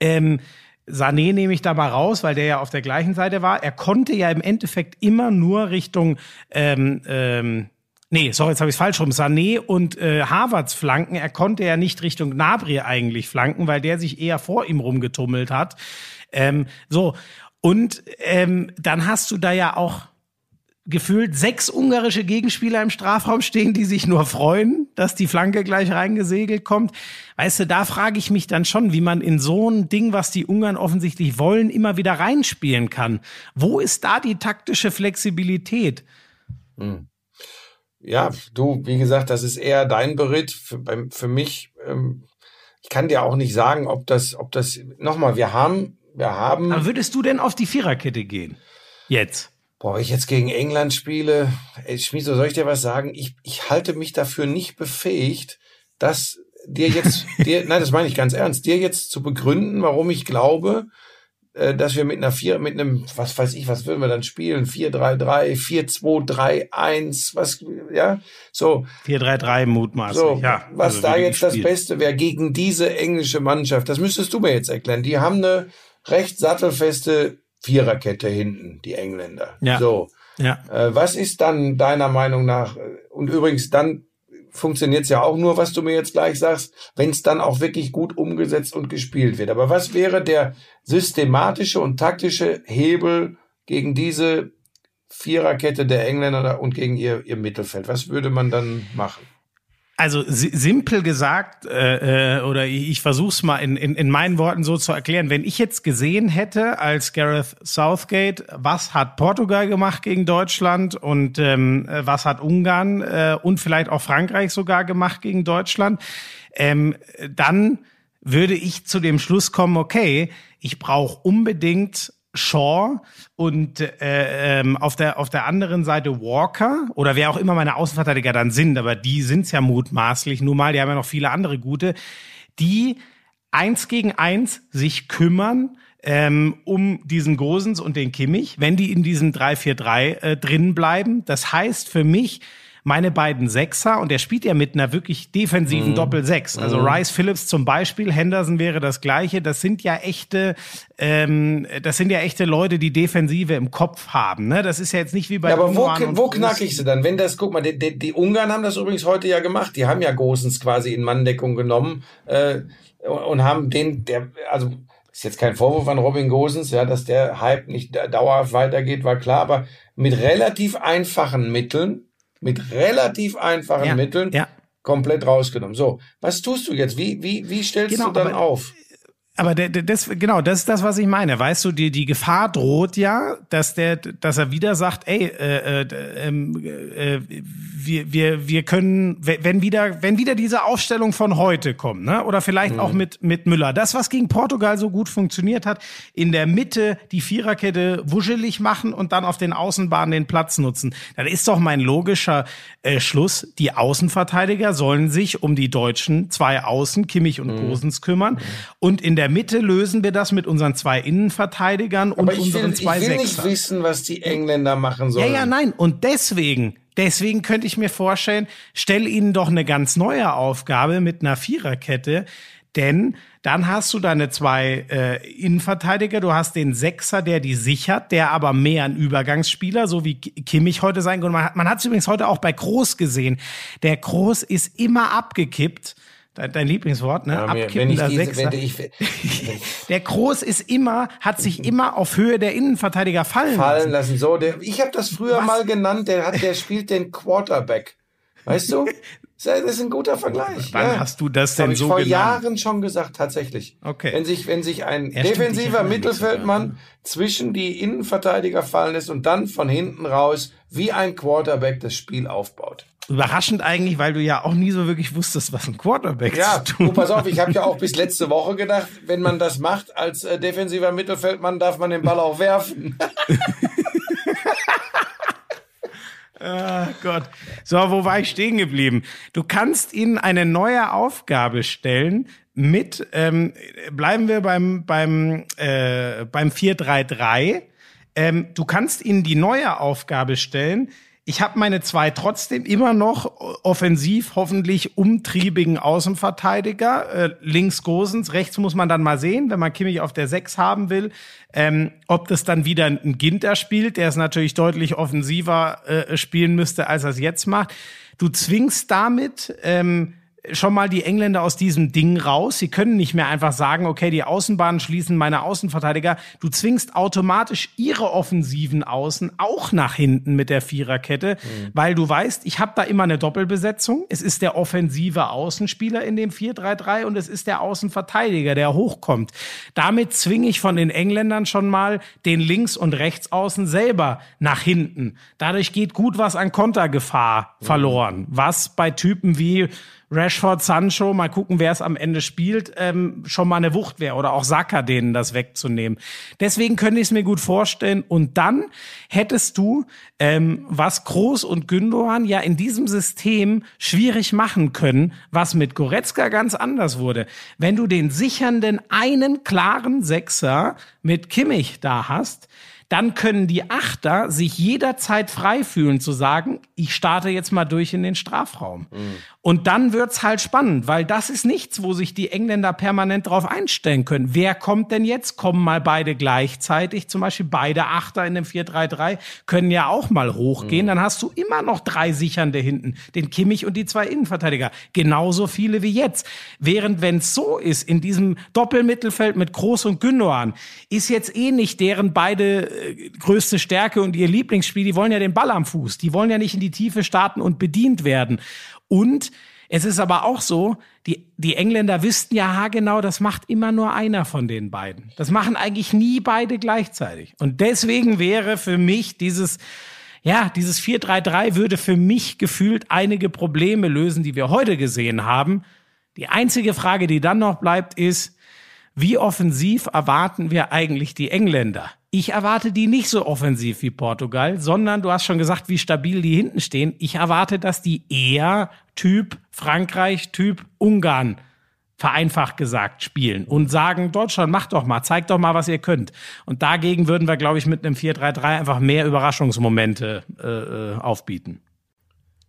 B: ähm, Sané nehme ich da mal raus, weil der ja auf der gleichen Seite war. Er konnte ja im Endeffekt immer nur Richtung ähm, ähm, Nee, sorry, jetzt habe ich falsch rum. Sané und äh, Harvards flanken. Er konnte ja nicht Richtung Gnabry eigentlich flanken, weil der sich eher vor ihm rumgetummelt hat. Ähm, so, und ähm, dann hast du da ja auch gefühlt sechs ungarische Gegenspieler im Strafraum stehen, die sich nur freuen, dass die Flanke gleich reingesegelt kommt. Weißt du, da frage ich mich dann schon, wie man in so ein Ding, was die Ungarn offensichtlich wollen, immer wieder reinspielen kann. Wo ist da die taktische Flexibilität?
A: Ja, du, wie gesagt, das ist eher dein Beritt. Für, für mich ähm, ich kann dir auch nicht sagen, ob das, ob das, nochmal, wir haben, wir haben.
B: Aber würdest du denn auf die Viererkette gehen? Jetzt?
A: Boah, ich jetzt gegen England spiele, ey, Schmieso, soll ich dir was sagen? Ich, ich halte mich dafür nicht befähigt, dass dir jetzt, dir, nein, das meine ich ganz ernst, dir jetzt zu begründen, warum ich glaube, äh, dass wir mit einer vier, mit einem, was weiß ich, was würden wir dann spielen? 4-3-3, 4-2-3-1, was, ja, so.
B: 4-3-3 mutmaßlich,
A: so,
B: ja.
A: Was
B: also
A: da jetzt das. Beste wäre gegen diese englische Mannschaft, das müsstest du mir jetzt erklären. Die haben eine recht sattelfeste Viererkette hinten, die Engländer.
B: Ja.
A: So.
B: Ja.
A: Äh, was ist dann deiner Meinung nach, äh, und übrigens dann funktioniert es ja auch nur, was du mir jetzt gleich sagst, wenn es dann auch wirklich gut umgesetzt und gespielt wird. Aber was wäre der systematische und taktische Hebel gegen diese Viererkette der Engländer und gegen ihr, ihr Mittelfeld? Was würde man dann machen?
B: Also si simpel gesagt, äh, äh, oder ich, ich versuche es mal in, in, in meinen Worten so zu erklären, wenn ich jetzt gesehen hätte als Gareth Southgate, was hat Portugal gemacht gegen Deutschland und ähm, äh, was hat Ungarn äh, und vielleicht auch Frankreich sogar gemacht gegen Deutschland, ähm, dann würde ich zu dem Schluss kommen, okay, ich brauche unbedingt Shaw und äh, ähm, auf der auf der anderen Seite Walker oder wer auch immer meine Außenverteidiger dann sind, aber die sind's ja mutmaßlich nun mal, die haben ja noch viele andere gute, die eins gegen eins sich kümmern ähm, um diesen Gosens und den Kimmich, wenn die in diesem 3-4-3 äh, drin bleiben. Das heißt für mich, meine beiden Sechser, und der spielt ja mit einer wirklich defensiven Doppel-Sechs. Also Rice Phillips zum Beispiel, Henderson wäre das gleiche. Das sind ja echte, ähm, das sind ja echte Leute, die Defensive im Kopf haben. Ne? Das ist ja jetzt nicht wie bei
A: Ja, aber wo, wo knack ich sie dann? Wenn das, guck mal, die, die, die Ungarn haben das übrigens heute ja gemacht. Die haben ja Gosens quasi in Manndeckung genommen äh, und, haben den, der, also ist jetzt kein Vorwurf an Robin Gosens, ja, dass der Hype nicht da- dauerhaft weitergeht, war klar, aber mit relativ einfachen Mitteln, mit relativ einfachen
B: Ja,
A: Mitteln
B: ja.
A: komplett rausgenommen. So, was tust du jetzt? Wie, wie, wie stellst
B: Genau,
A: du dann auf?
B: Aber der, der, das, genau, das ist das, was ich meine. Weißt du, die, die Gefahr droht ja, dass der, dass er wieder sagt, ey, äh, äh, ähm, äh, wir, wir, wir können, wenn wieder, wenn wieder diese Aufstellung von heute kommt, ne, oder vielleicht auch mit, mit Müller. Das, was gegen Portugal so gut funktioniert hat, in der Mitte die Viererkette wuschelig machen und dann auf den Außenbahnen den Platz nutzen. Dann ist doch mein logischer äh, Schluss, die Außenverteidiger sollen sich um die deutschen zwei Außen, Kimmich und Gosens, kümmern. Und in der Mitte lösen wir das mit unseren zwei Innenverteidigern und
A: Aber ich
B: unseren
A: will, ich
B: zwei
A: will nicht
B: Sechser.
A: wissen, was die Engländer machen
B: Ja,
A: sollen.
B: ja, nein. Und deswegen, deswegen könnte ich mir vorstellen, stell ihnen doch eine ganz neue Aufgabe mit einer Viererkette. Denn dann hast du deine zwei äh, Innenverteidiger, du hast den Sechser, der die sichert, der aber mehr ein Übergangsspieler, so wie Ki- Kimmich heute sein kann. Man hat man hat es übrigens heute auch bei Groß gesehen. Der Groß ist immer abgekippt. Dein, dein Lieblingswort, ne?
A: Ja, ich
B: Abkippender
A: diese,
B: Sechser.
A: wenn ich,
B: Der Groß ist immer, hat sich immer auf Höhe der Innenverteidiger fallen,
A: fallen
B: lassen.
A: lassen. So, der, ich habe das früher
B: Was?
A: mal genannt, der hat, der spielt den Quarterback. Weißt du? Das ist ein guter Vergleich.
B: Wann
A: ja.
B: hast du das denn
A: ich
B: so
A: vor
B: genannt?
A: Jahren schon gesagt, tatsächlich.
B: Okay.
A: Wenn sich, wenn sich ein
B: Ja, ich
A: defensiver Mittelfeldmann
B: sogar,
A: zwischen die Innenverteidiger fallen lässt und dann von hinten raus wie ein Quarterback das Spiel aufbaut.
B: Überraschend eigentlich, weil du ja auch nie so wirklich wusstest, was ein Quarterback
A: Ja,
B: zu tun
A: du, pass auf, ich habe ja auch bis letzte Woche gedacht, wenn man das macht als äh, defensiver Mittelfeldmann, darf man den Ball auch werfen.
B: Ah, Gott. So, wo war ich stehen geblieben? Du kannst ihnen eine neue Aufgabe stellen mit, ähm, bleiben wir beim, beim, äh, beim 4-3-3. Ähm, du kannst ihnen die neue Aufgabe stellen. Ich habe meine zwei trotzdem immer noch offensiv, hoffentlich umtriebigen Außenverteidiger. Äh, links Gosens, rechts muss man dann mal sehen, wenn man Kimmich auf der 6 haben will. Ähm, ob das dann wieder ein Ginter spielt, der es natürlich deutlich offensiver äh, spielen müsste, als er es jetzt macht. Du zwingst damit ähm, schon mal die Engländer aus diesem Ding raus. Sie können nicht mehr einfach sagen, okay, die Außenbahnen schließen meine Außenverteidiger. Du zwingst automatisch ihre offensiven Außen auch nach hinten mit der Viererkette, weil du weißt, ich habe da immer eine Doppelbesetzung. Es ist der offensive Außenspieler in dem 4-3-3 und es ist der Außenverteidiger, der hochkommt. Damit zwinge ich von den Engländern schon mal den Links- und Rechtsaußen selber nach hinten. Dadurch geht gut was an Kontergefahr verloren, was bei Typen wie Rashford, Sancho, mal gucken, wer es am Ende spielt, ähm, schon mal eine Wucht wäre oder auch Saka denen das wegzunehmen. Deswegen könnte ich es mir gut vorstellen. Und dann hättest du, ähm, was Groß und Gündogan ja in diesem System schwierig machen können, was mit Goretzka ganz anders wurde. Wenn du den sichernden einen klaren Sechser mit Kimmich da hast, dann können die Achter sich jederzeit frei fühlen zu sagen, ich starte jetzt mal durch in den Strafraum. Mhm. Und dann wird's halt spannend, weil das ist nichts, wo sich die Engländer permanent drauf einstellen können. Wer kommt denn jetzt? Kommen mal beide gleichzeitig, zum Beispiel beide Achter in dem 4-3-3 können ja auch mal hochgehen. Mhm. Dann hast du immer noch drei Sichernde hinten, den Kimmich und die zwei Innenverteidiger. Genauso viele wie jetzt. Während wenn es so ist, in diesem Doppelmittelfeld mit Groß und Gündogan, ist jetzt eh nicht deren beide größte Stärke und ihr Lieblingsspiel, die wollen ja den Ball am Fuß. Die wollen ja nicht in die Tiefe starten und bedient werden. Und es ist aber auch so, die, die Engländer wüssten ja haargenau, das macht immer nur einer von den beiden. Das machen eigentlich nie beide gleichzeitig. Und deswegen wäre für mich dieses, ja, dieses 4-3-3 würde für mich gefühlt einige Probleme lösen, die wir heute gesehen haben. Die einzige Frage, die dann noch bleibt, ist, wie offensiv erwarten wir eigentlich die Engländer? Ich erwarte die nicht so offensiv wie Portugal, sondern du hast schon gesagt, wie stabil die hinten stehen. Ich erwarte, dass die eher Typ Frankreich, Typ Ungarn vereinfacht gesagt spielen und sagen, Deutschland, macht doch mal, zeigt doch mal, was ihr könnt. Und dagegen würden wir, glaube ich, mit einem 4-3-3 einfach mehr Überraschungsmomente äh, äh, aufbieten.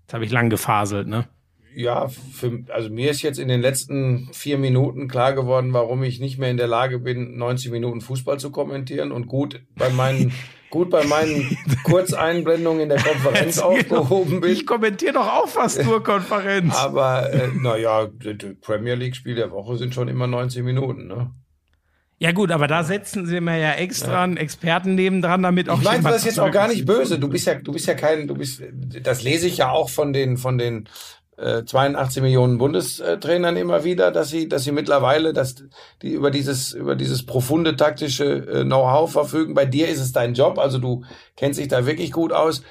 B: Jetzt habe ich lang gefaselt, ne?
A: Ja, für, also mir ist jetzt in den letzten vier Minuten klar geworden, warum ich nicht mehr in der Lage bin, 90 Minuten Fußball zu kommentieren und gut bei meinen gut bei meinen Kurzeinblendungen in der Konferenz aufgehoben bin.
B: Ich kommentiere doch auch fast nur Konferenz.
A: Aber äh, naja, die Premier League Spiele der Woche sind schon immer 90 Minuten, ne?
B: Ja gut, aber da setzen sie mir ja extra ja. einen Experten nebendran, damit auch
A: ich meine das jetzt auch gar nicht böse. Du bist ja, du bist ja kein, du bist, das lese ich ja auch von den, von den 82 äh, Millionen Bundestrainern immer wieder, dass sie, dass sie mittlerweile, dass die über dieses, über dieses profunde taktische äh, Know-how verfügen. Bei dir ist es dein Job, also du kennst dich da wirklich gut aus.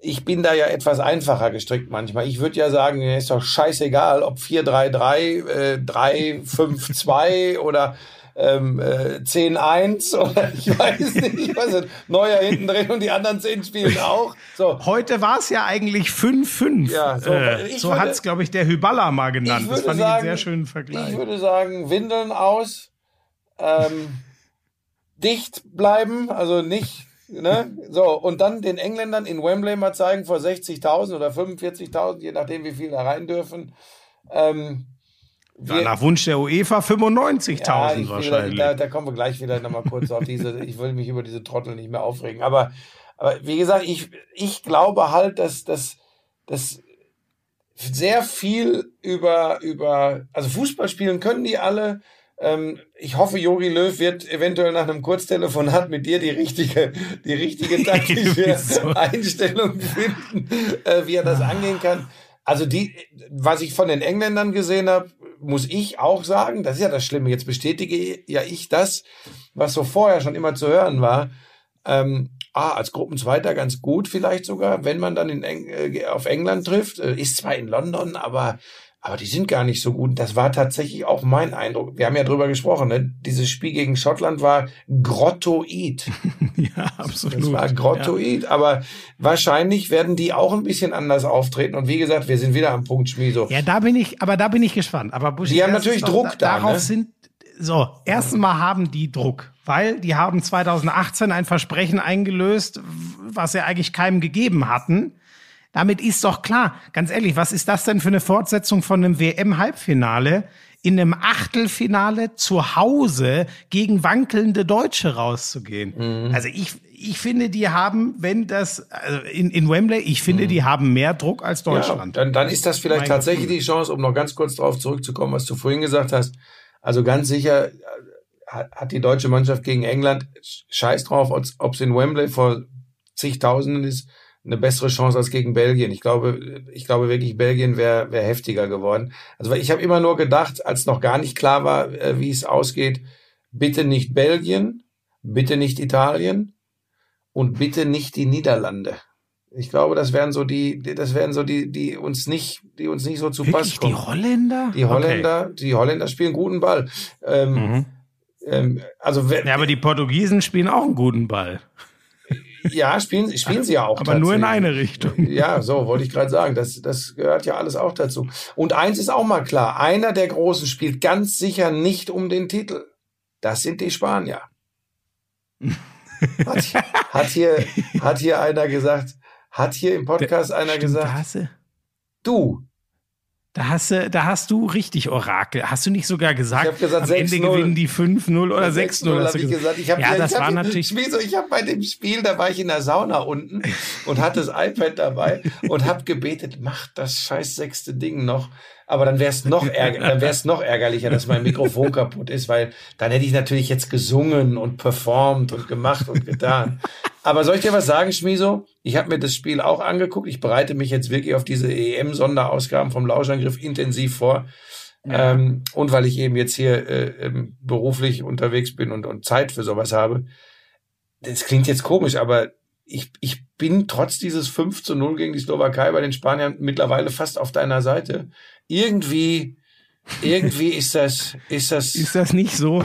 A: Ich bin da ja etwas einfacher gestrickt manchmal. Ich würde ja sagen, ist doch scheißegal, ob 4-3-3, äh, 3-5-2 oder ähm, äh, 10-1 oder ich weiß nicht, ich weiß nicht, Neuer hinten drin und die anderen 10 spielen auch. So.
B: Heute war es ja eigentlich 5-5. Ja, so äh, so hat es, glaube ich, der Hyballa mal genannt. Das fand sagen, ich einen sehr schönen Vergleich.
A: Ich würde sagen, Windeln aus, ähm, dicht bleiben, also nicht Ne? So, und dann den Engländern in Wembley mal zeigen vor 60.000 oder 45.000, je nachdem, wie viele da rein dürfen. Ähm,
B: wir, nach Wunsch der UEFA 95.000 ja, wahrscheinlich.
A: Da, da, kommen wir gleich wieder nochmal kurz auf diese, ich will mich über diese Trottel nicht mehr aufregen. Aber, aber wie gesagt, ich, ich glaube halt, dass, dass, dass sehr viel über, über, also Fußball spielen können die alle. Ähm, ich hoffe, Jogi Löw wird eventuell nach einem Kurztelefonat mit dir die richtige, die richtige taktische Einstellung finden, äh, wie er das angehen kann. Also die, was ich von den Engländern gesehen habe, muss ich auch sagen, das ist ja das Schlimme, jetzt bestätige ja ich das, was so vorher schon immer zu hören war. Ähm, ah, als Gruppenzweiter ganz gut vielleicht sogar, wenn man dann in Eng äh, auf England trifft. Äh, ist zwar in London, aber aber die sind gar nicht so gut. Das war tatsächlich auch mein Eindruck. Wir haben ja drüber gesprochen. Ne? Dieses Spiel gegen Schottland war grottoid.
B: ja, absolut.
A: Das war grottoid. Ja. Aber wahrscheinlich werden die auch ein bisschen anders auftreten. Und wie gesagt, wir sind wieder am Punkt Schmieso.
B: Ja, da bin ich, aber da bin ich gespannt. Aber
A: Buschi, die haben natürlich Druck da.
B: Darauf ne? sind, so, erstens mal haben die Druck, weil die haben 2018 ein Versprechen eingelöst, was sie eigentlich keinem gegeben hatten damit ist doch klar, ganz ehrlich, was ist das denn für eine Fortsetzung von einem WM-Halbfinale? in einem Achtelfinale zu Hause gegen wankelnde Deutsche rauszugehen. Mhm. Also ich, ich finde, die haben, wenn das, also in, in Wembley, ich finde, mhm. die haben mehr Druck als Deutschland.
A: Ja, dann, dann ist das vielleicht mein tatsächlich Gefühl. die Chance, um noch ganz kurz darauf zurückzukommen, was du vorhin gesagt hast. Also ganz sicher äh, hat die deutsche Mannschaft gegen England Scheiß drauf, ob es in Wembley vor zigtausenden ist eine bessere Chance als gegen Belgien. Ich glaube, ich glaube wirklich, Belgien wäre wär heftiger geworden. Also ich habe immer nur gedacht, als noch gar nicht klar war, äh, wie es ausgeht, bitte nicht Belgien, bitte nicht Italien und bitte nicht die Niederlande. Ich glaube, das wären so die, das wären so die, die uns nicht, die uns nicht so zu Pass
B: Wirklich, die
A: kommen.
B: Holländer?
A: Die Holländer, die Holländer spielen guten Ball. Ähm,
B: Mhm.
A: ähm, also
B: Ja, aber die Portugiesen spielen auch einen guten Ball.
A: Ja, spielen, spielen sie ja auch.
B: Aber nur in eine Richtung.
A: Ja, so wollte ich gerade sagen. Das, das gehört ja alles auch dazu. Und eins ist auch mal klar: Einer der Großen spielt ganz sicher nicht um den Titel. Das sind die Spanier. Hat, hat hier, hat hier einer gesagt? Hat hier im Podcast einer
B: Stimmt, da
A: gesagt?
B: Du, da hast du, da hast du richtig Orakel. Hast du nicht sogar gesagt,
A: Ich hab gesagt,
B: am Ende
A: 6-0.
B: gewinnen die 5-0 oder 6-0?
A: 6-0
B: hast
A: habe
B: du
A: ich gesagt. Ich hab,
B: ja,
A: ich
B: das
A: hab
B: war
A: hier-
B: natürlich.
A: Spiel so, ich habe bei dem Spiel, da war ich in der Sauna unten und hatte das iPad dabei und habe gebetet, mach das scheiß sechste Ding noch. Aber dann wäre es noch, ärger dann wär's noch ärgerlicher, dass mein Mikrofon kaputt ist, weil dann hätte ich natürlich jetzt gesungen und performt und gemacht und getan. Aber soll ich dir was sagen, Schmiso? Ich habe mir das Spiel auch angeguckt. Ich bereite mich jetzt wirklich auf diese EM-Sonderausgaben vom Lauschangriff intensiv vor. Ähm, und weil ich eben jetzt hier äh, ähm, beruflich unterwegs bin und, und Zeit für sowas habe. Das klingt jetzt komisch, aber ich, ich bin trotz dieses 5 zu 0 gegen die Slowakei bei den Spaniern mittlerweile fast auf deiner Seite. Irgendwie, irgendwie ist das, ist das,
B: Ist das nicht so?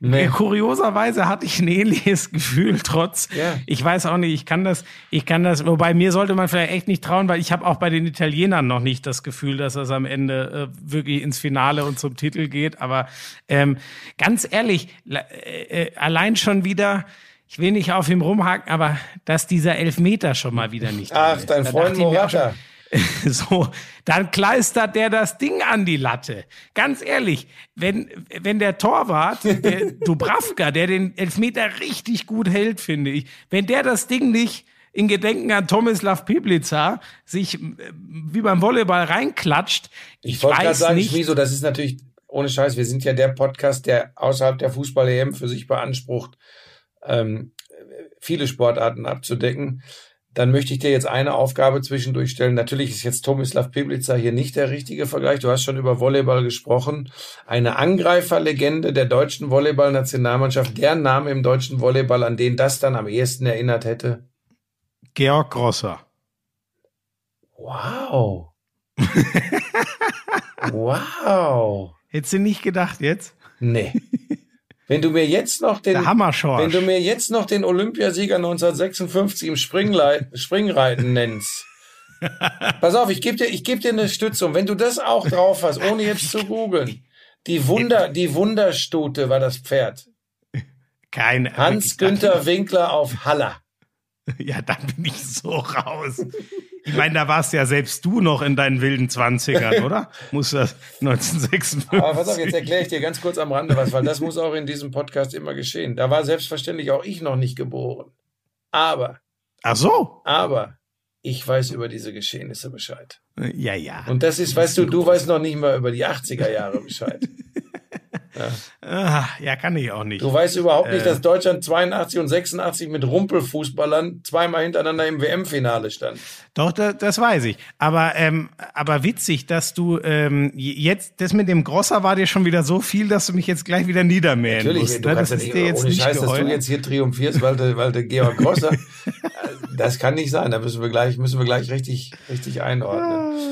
A: Nee.
B: Äh, Kurioserweise hatte ich ein ähnliches Gefühl, trotz.
A: Ja.
B: Ich weiß auch nicht, ich kann das, ich kann das, wobei mir sollte man vielleicht echt nicht trauen, weil ich habe auch bei den Italienern noch nicht das Gefühl, dass das am Ende äh, wirklich ins Finale und zum Titel geht. Aber ähm, ganz ehrlich, äh, äh, allein schon wieder, ich will nicht auf ihm rumhaken, aber dass dieser Elfmeter schon mal wieder nicht.
A: ach, dein Freund Morata.
B: so, dann kleistert der das Ding an die Latte. Ganz ehrlich, wenn, wenn der Torwart, der Dubravka, der den Elfmeter richtig gut hält, finde ich, wenn der das Ding nicht in Gedenken an Tomislav Piblica sich äh, wie beim Volleyball reinklatscht, ich,
A: Ich wollte gerade
B: weiß
A: sagen,
B: nicht.
A: Schmiso, das ist natürlich ohne Scheiß. Wir sind ja der Podcast, der außerhalb der Fußball-EM für sich beansprucht, ähm, viele Sportarten abzudecken. Dann möchte ich dir jetzt eine Aufgabe zwischendurch stellen. Natürlich ist jetzt Tomislav Piblica hier nicht der richtige Vergleich. Du hast schon über Volleyball gesprochen. Eine Angreiferlegende der deutschen Volleyball-Nationalmannschaft. Der Name im deutschen Volleyball, an den das dann am ehesten erinnert hätte.
B: Georg Grosser.
A: Wow. wow.
B: Hättest du nicht gedacht jetzt?
A: Nee. Wenn du mir jetzt noch den, wenn du mir jetzt noch den Olympiasieger 1956 im Springreiten nennst. Pass auf, ich gebe dir, ich geb dir eine Stützung. Wenn du das auch drauf hast, ohne jetzt zu googeln. Die Wunder, die Wunderstute war das Pferd.
B: Keine
A: Hans-Günther Winkler auf Haller.
B: Ja, da bin ich so raus. Ich meine, da warst ja selbst du noch in deinen wilden Zwanzigern, oder? Muss das 1956.
A: Aber pass auf, jetzt erkläre ich dir ganz kurz am Rande was, weil das muss auch in diesem Podcast immer geschehen. Da war selbstverständlich auch ich noch nicht geboren. Aber,
B: Ach so.
A: aber, ich weiß über diese Geschehnisse Bescheid.
B: Ja, ja.
A: Und das ist, weißt du, du weißt noch nicht mal über die 80er Jahre Bescheid.
B: Ah, ja, kann ich auch nicht.
A: Du weißt überhaupt
B: Äh.
A: nicht, dass Deutschland 82 und 86 mit Rumpelfußballern zweimal hintereinander im WM-Finale stand.
B: Doch, das, das weiß ich. Aber, ähm, aber witzig, dass du ähm, jetzt, das mit dem Grosser war dir schon wieder so viel, dass du mich jetzt gleich wieder niedermähen
A: Natürlich,
B: musst.
A: du
B: ne?
A: kannst ja
B: das
A: nicht,
B: ist dir jetzt
A: ohne
B: nicht
A: Scheiß, dass du jetzt hier triumphierst, weil du, weil Georg Grosser, äh, das kann nicht sein, da müssen wir gleich, müssen wir gleich richtig, richtig einordnen.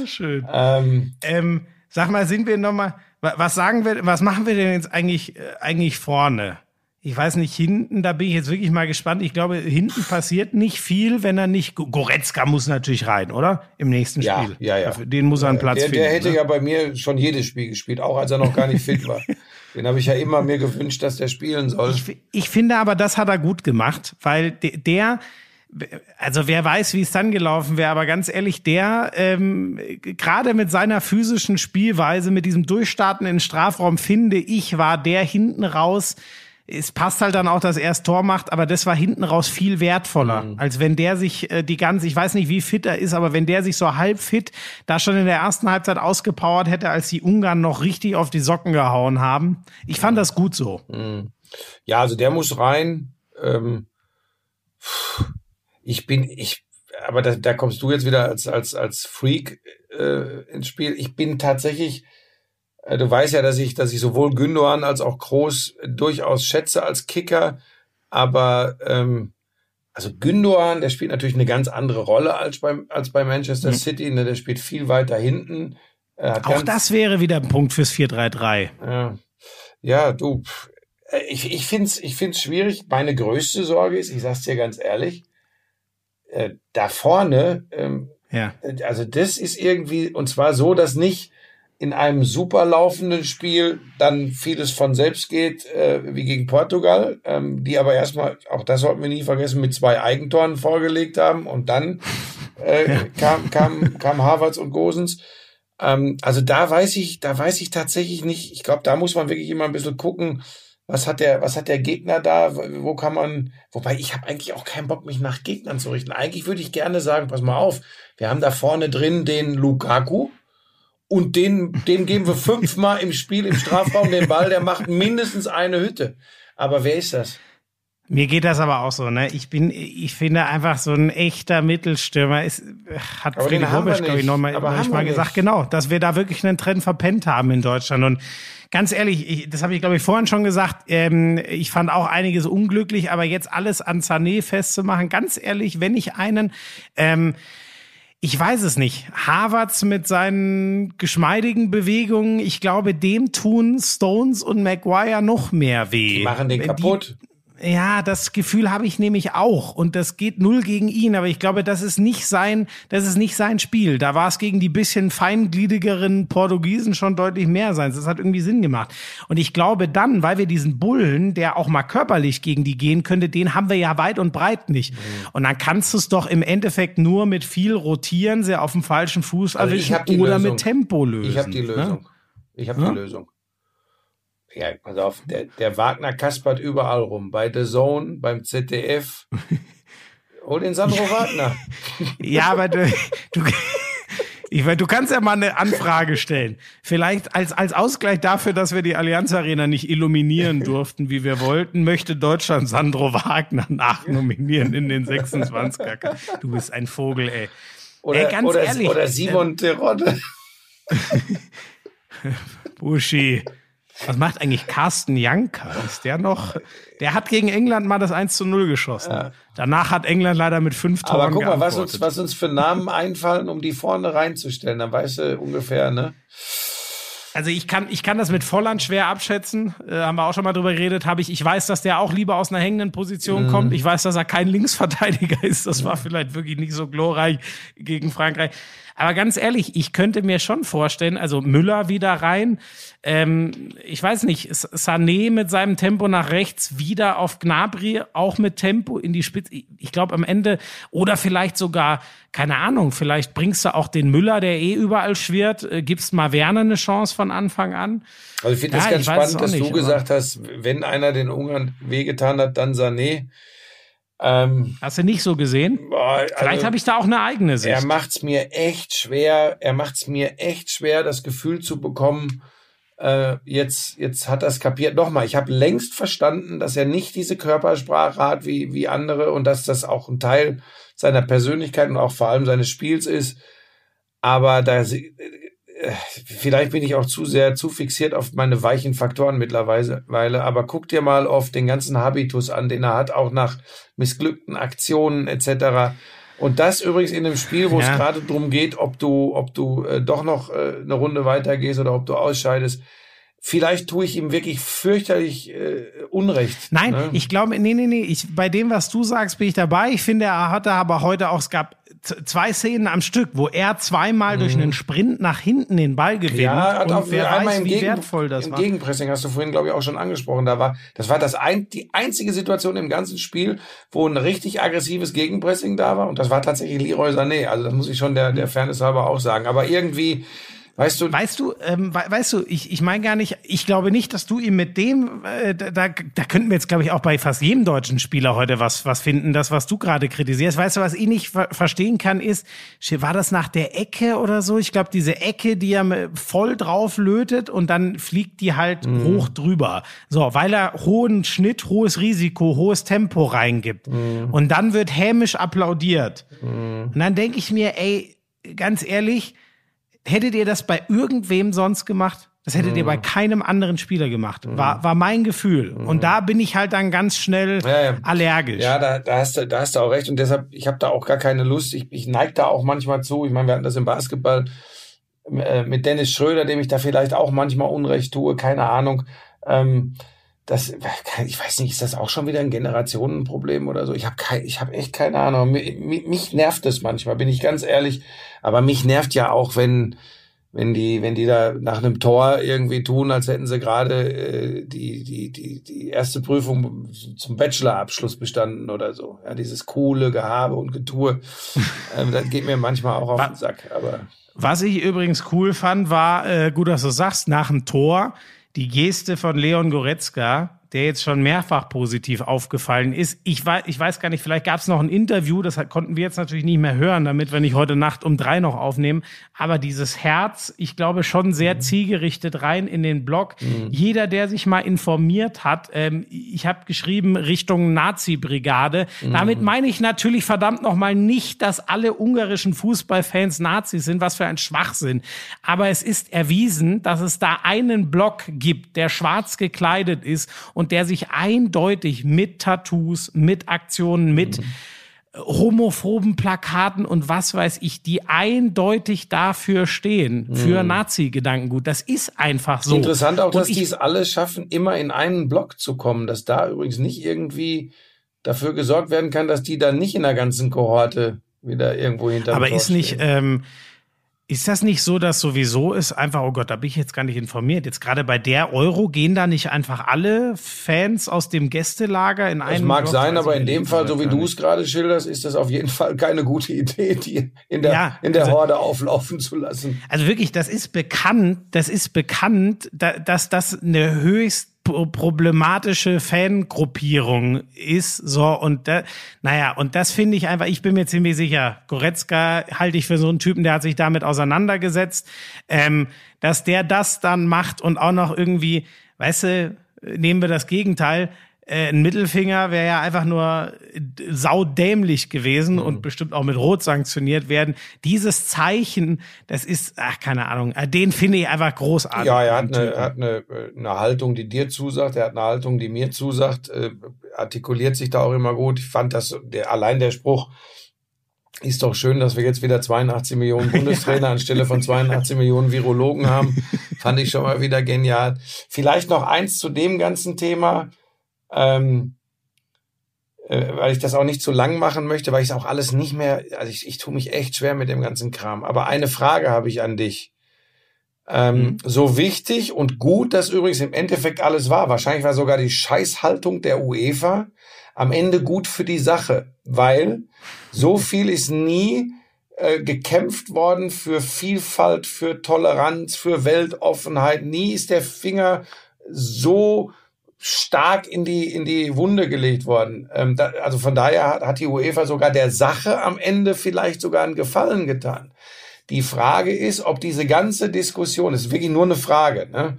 B: Ah, schön.
A: Ähm,
B: Ähm, sag mal, sind wir noch mal, wa- was sagen wir, was machen wir denn jetzt eigentlich, äh, eigentlich vorne? Ich weiß nicht, hinten, da bin ich jetzt wirklich mal gespannt. Ich glaube, hinten passiert nicht viel, wenn er nicht, Go- Goretzka muss natürlich rein, oder? Im nächsten
A: ja,
B: Spiel.
A: ja, ja.
B: Dafür- Den muss er einen Platz
A: der,
B: finden.
A: der hätte
B: ne?
A: ja bei mir schon jedes Spiel gespielt, auch als er noch gar nicht fit war. Den habe ich ja immer mir gewünscht, dass der spielen soll.
B: Ich, ich finde aber, das hat er gut gemacht, weil de- der, also wer weiß, wie es dann gelaufen wäre, aber ganz ehrlich, der ähm, gerade mit seiner physischen Spielweise, mit diesem Durchstarten in den Strafraum, finde ich, war der hinten raus. Es passt halt dann auch, dass er das Tor macht, aber das war hinten raus viel wertvoller,
A: Mhm.
B: als wenn der sich äh, die ganze, ich weiß nicht, wie fit er ist, aber wenn der sich so halb fit da schon in der ersten Halbzeit ausgepowert hätte, als die Ungarn noch richtig auf die Socken gehauen haben. Ich fand das gut so.
A: Ja, also der muss rein. Ähm, ich bin, ich, aber da, da kommst du jetzt wieder als, als, als Freak äh, ins Spiel. Ich bin tatsächlich, äh, du weißt ja, dass ich, dass ich sowohl Gündogan als auch Kroos durchaus schätze als Kicker, aber ähm, also Gündogan, der spielt natürlich eine ganz andere Rolle als beim als bei Manchester mhm. City. Ne? Der spielt viel weiter hinten.
B: Auch das wäre wieder ein Punkt fürs 4-3-3.
A: Ja. ja, du, ich, ich finde es ich find's schwierig. Meine größte Sorge ist, ich sag's dir ganz ehrlich, äh, da vorne, ähm, ja. also das ist irgendwie, und zwar so, dass nicht in einem super laufenden Spiel dann vieles von selbst geht, äh, wie gegen Portugal, ähm, die aber erstmal, auch das sollten wir nie vergessen, mit zwei Eigentoren vorgelegt haben und dann äh, ja. kam, kam, kam Harvards und Gosens. Ähm, also da weiß ich, da weiß ich tatsächlich nicht. Ich glaube, da muss man wirklich immer ein bisschen gucken, was hat der, was hat der Gegner da? Wo kann man, wobei ich habe eigentlich auch keinen Bock, mich nach Gegnern zu richten. Eigentlich würde ich gerne sagen, pass mal auf, wir haben da vorne drin den Lukaku, und den, dem geben wir fünfmal im Spiel im Strafraum den Ball, der macht mindestens eine Hütte. Aber wer ist das?
B: Mir geht das aber auch so, ne? Ich bin, ich finde einfach so ein echter Mittelstürmer ist, hat aber Friedrich Robisch, glaube ich, nochmal noch mal gesagt, genau, dass wir da wirklich einen Trend verpennt haben in Deutschland. Und ganz ehrlich, ich, das habe ich, glaube ich, vorhin schon gesagt, ähm, ich fand auch einiges unglücklich, aber jetzt alles an Sané festzumachen, ganz ehrlich, wenn ich einen, ähm, ich weiß es nicht. Harvards mit seinen geschmeidigen Bewegungen, ich glaube, dem tun Stones und Maguire noch mehr weh.
A: Die machen den kaputt.
B: Die, ja, das Gefühl habe ich nämlich auch. Und das geht null gegen ihn. Aber ich glaube, das ist nicht sein, das ist nicht sein Spiel. Da war es gegen die bisschen feingliedrigeren Portugiesen schon deutlich mehr sein. Das hat irgendwie Sinn gemacht. Und ich glaube dann, weil wir diesen Bullen, der auch mal körperlich gegen die gehen könnte, den haben wir ja weit und breit nicht. Mhm. Und dann kannst du es doch im Endeffekt nur mit viel rotieren, sehr auf dem falschen Fuß also erwischen oder Lösung. mit Tempo lösen.
A: Ich habe die Lösung. Ne? Ich habe ja? die Lösung. Ja, pass auf, der, der Wagner kaspert überall rum. Bei The Zone, beim ZDF. Hol den Sandro Wagner.
B: ja, aber du, du, ich meine, du kannst ja mal eine Anfrage stellen. Vielleicht als, als Ausgleich dafür, dass wir die Allianz Arena nicht illuminieren durften, wie wir wollten, möchte Deutschland Sandro Wagner nachnominieren in den 26er. Du bist ein Vogel, ey.
A: Oder,
B: ey, ganz
A: oder,
B: ehrlich.
A: Oder Simon äh, Terodde.
B: Buschi. Was macht eigentlich Carsten Janker? Ist der noch? Der hat gegen England mal das 1 zu 0 geschossen. Ja. Danach hat England leider mit fünf Toren
A: Aber guck mal, was uns, was uns für Namen einfallen, um die vorne reinzustellen. Dann weißt du ungefähr, ne?
B: Also ich kann, ich kann das mit Volland schwer abschätzen. Äh, haben wir auch schon mal drüber geredet. Habe ich, ich weiß, dass der auch lieber aus einer hängenden Position mhm. kommt. Ich weiß, dass er kein Linksverteidiger ist. Das war vielleicht wirklich nicht so glorreich gegen Frankreich. Aber ganz ehrlich, ich könnte mir schon vorstellen, also Müller wieder rein. Ähm, ich weiß nicht, Sané mit seinem Tempo nach rechts wieder auf Gnabry, auch mit Tempo in die Spitze. Ich glaube am Ende, oder vielleicht sogar, keine Ahnung, vielleicht bringst du auch den Müller, der eh überall schwirrt, äh, gibst mal Werner eine Chance von Anfang an.
A: Also ich finde ja, das ganz spannend, dass nicht, du gesagt hast, wenn einer den Ungarn wehgetan hat, dann Sané.
B: Ähm, Hast du nicht so gesehen? Boah, also, Vielleicht habe ich da auch eine eigene Sicht.
A: Er macht's mir echt schwer. Er macht's mir echt schwer, das Gefühl zu bekommen. Äh, jetzt, jetzt hat er es kapiert. Nochmal, ich habe längst verstanden, dass er nicht diese Körpersprache hat wie wie andere und dass das auch ein Teil seiner Persönlichkeit und auch vor allem seines Spiels ist. Aber da vielleicht bin ich auch zu sehr zu fixiert auf meine weichen Faktoren mittlerweile, aber guck dir mal auf den ganzen Habitus an, den er hat, auch nach missglückten Aktionen etc. Und das übrigens in einem Spiel, wo ja. es gerade drum geht, ob du, ob du äh, doch noch äh, eine Runde weitergehst oder ob du ausscheidest vielleicht tue ich ihm wirklich fürchterlich äh, Unrecht.
B: Nein, ne? ich glaube, nee, nee, nee, ich, bei dem, was du sagst, bin ich dabei. Ich finde, er hatte aber heute auch, es gab zwei Szenen am Stück, wo er zweimal mhm. durch einen Sprint nach hinten den Ball gewinnt. Ja,
A: auch wer weiß, im wie Gegen, wertvoll das im war. Gegenpressing hast du vorhin, glaube ich, auch schon angesprochen. Da war, das war das ein, die einzige Situation im ganzen Spiel, wo ein richtig aggressives Gegenpressing da war. Und das war tatsächlich Leroy Sané. Also das muss ich schon der, der Fairness halber auch sagen. Aber irgendwie, Weißt du?
B: Weißt du, ähm, weißt du, ich, ich meine gar nicht, ich glaube nicht, dass du ihm mit dem, äh, da, da könnten wir jetzt, glaube ich, auch bei fast jedem deutschen Spieler heute was, was finden, das, was du gerade kritisierst. Weißt du, was ich nicht ver verstehen kann, ist, war das nach der Ecke oder so? Ich glaube, diese Ecke, die er voll drauf lötet und dann fliegt die halt mhm. hoch drüber. So, weil er hohen Schnitt, hohes Risiko, hohes Tempo reingibt. Mhm. Und dann wird hämisch applaudiert. Mhm. Und dann denke ich mir, ey, ganz ehrlich, Hättet ihr das bei irgendwem sonst gemacht? Das hättet ihr bei
A: Mhm.
B: keinem anderen Spieler gemacht. War, war mein Gefühl. Und da bin ich halt dann ganz schnell
A: Ja, ja.
B: allergisch.
A: Ja, da, da, hast du, da hast du auch recht. Und deshalb, ich habe da auch gar keine Lust. Ich, ich neige da auch manchmal zu. Ich meine, wir hatten das im Basketball äh, mit Dennis Schröder, dem ich da vielleicht auch manchmal Unrecht tue. Keine Ahnung. Ähm, das, ich weiß nicht, ist das auch schon wieder ein Generationenproblem oder so? Ich habe ich hab echt keine Ahnung. Mich, mich mich nervt es manchmal, bin ich ganz ehrlich. Aber mich nervt ja auch, wenn, wenn die, wenn die da nach einem Tor irgendwie tun, als hätten sie gerade äh, die, die, die, die erste Prüfung zum Bachelorabschluss bestanden oder so. Ja, dieses coole Gehabe und Getue, ähm, das geht mir manchmal auch auf
B: Wa-
A: den Sack. Aber
B: Was ich übrigens cool fand, war, äh, gut, dass du sagst, nach dem Tor die Geste von Leon Goretzka, der jetzt schon mehrfach positiv aufgefallen ist. Ich weiß, ich weiß gar nicht, vielleicht gab es noch ein Interview, das konnten wir jetzt natürlich nicht mehr hören, damit wir nicht heute Nacht um drei noch aufnehmen. Aber dieses Herz, ich glaube, schon sehr zielgerichtet rein in den Blog. Jeder, der sich mal informiert hat, ähm, ich habe geschrieben Richtung Nazi-Brigade. Damit meine ich natürlich verdammt nochmal nicht, dass alle ungarischen Fußballfans Nazis sind, was für ein Schwachsinn. Aber es ist erwiesen, dass es da einen Block gibt, der schwarz gekleidet ist und der sich eindeutig mit Tattoos, mit Aktionen, mit homophoben Plakaten und was weiß ich, die eindeutig dafür stehen, für Nazi-Gedankengut. Das ist einfach so.
A: interessant auch,
B: Und
A: dass die es alle schaffen, immer in einen Block zu kommen, dass da übrigens nicht irgendwie dafür gesorgt werden kann, dass die dann nicht in der ganzen Kohorte wieder irgendwo hinter
B: Aber ist nicht, ähm, ist das nicht so, dass sowieso ist einfach, oh Gott, da bin ich jetzt gar nicht informiert. Jetzt gerade bei der Euro gehen da nicht einfach alle Fans aus dem Gästelager in
A: Das
B: einen
A: mag
B: Block?
A: sein,
B: Weiß
A: aber in dem Fall, so wie du es gerade schilderst, ist das auf jeden Fall keine gute Idee, die in der,
B: Ja,
A: in der
B: also-
A: Horde auflaufen zu lassen.
B: Also wirklich, das ist bekannt, das ist bekannt, da, dass das eine höchst problematische Fangruppierung ist, so und da, naja, und das finde ich einfach, ich bin mir ziemlich sicher, Goretzka halte ich für so einen Typen, der hat sich damit auseinandergesetzt, ähm, dass der das dann macht und auch noch irgendwie, weißt du, nehmen wir das Gegenteil, äh, ein Mittelfinger wäre ja einfach nur äh, saudämlich gewesen
A: Mhm.
B: und bestimmt auch mit Rot sanktioniert werden. Dieses Zeichen, das ist, ach, keine Ahnung, äh, den finde ich einfach großartig.
A: Ja, er hat eine, er hat eine, eine Haltung, die dir zusagt. Er hat eine Haltung, die mir zusagt. Äh, artikuliert sich da auch immer gut. Ich fand das, der, allein der Spruch, ist doch schön, dass wir jetzt wieder 82 Millionen Bundestrainer anstelle von 82 Millionen Virologen haben. Fand ich schon mal wieder genial. Vielleicht noch eins zu dem ganzen Thema, ähm, äh, weil ich das auch nicht zu lang machen möchte, weil ich es auch alles nicht mehr, also ich, ich tue mich echt schwer mit dem ganzen Kram. Aber eine Frage habe ich an dich. Ähm,
B: Mhm.
A: So wichtig und gut das übrigens im Endeffekt alles war. Wahrscheinlich war sogar die Scheißhaltung der UEFA am Ende gut für die Sache, weil so viel ist nie äh, gekämpft worden für Vielfalt, für Toleranz, für Weltoffenheit. Nie ist der Finger so stark in die, in die Wunde gelegt worden. Ähm, da, also von daher hat, hat die UEFA sogar der Sache am Ende vielleicht sogar einen Gefallen getan. Die Frage ist, ob diese ganze Diskussion, das ist wirklich nur eine Frage, ne?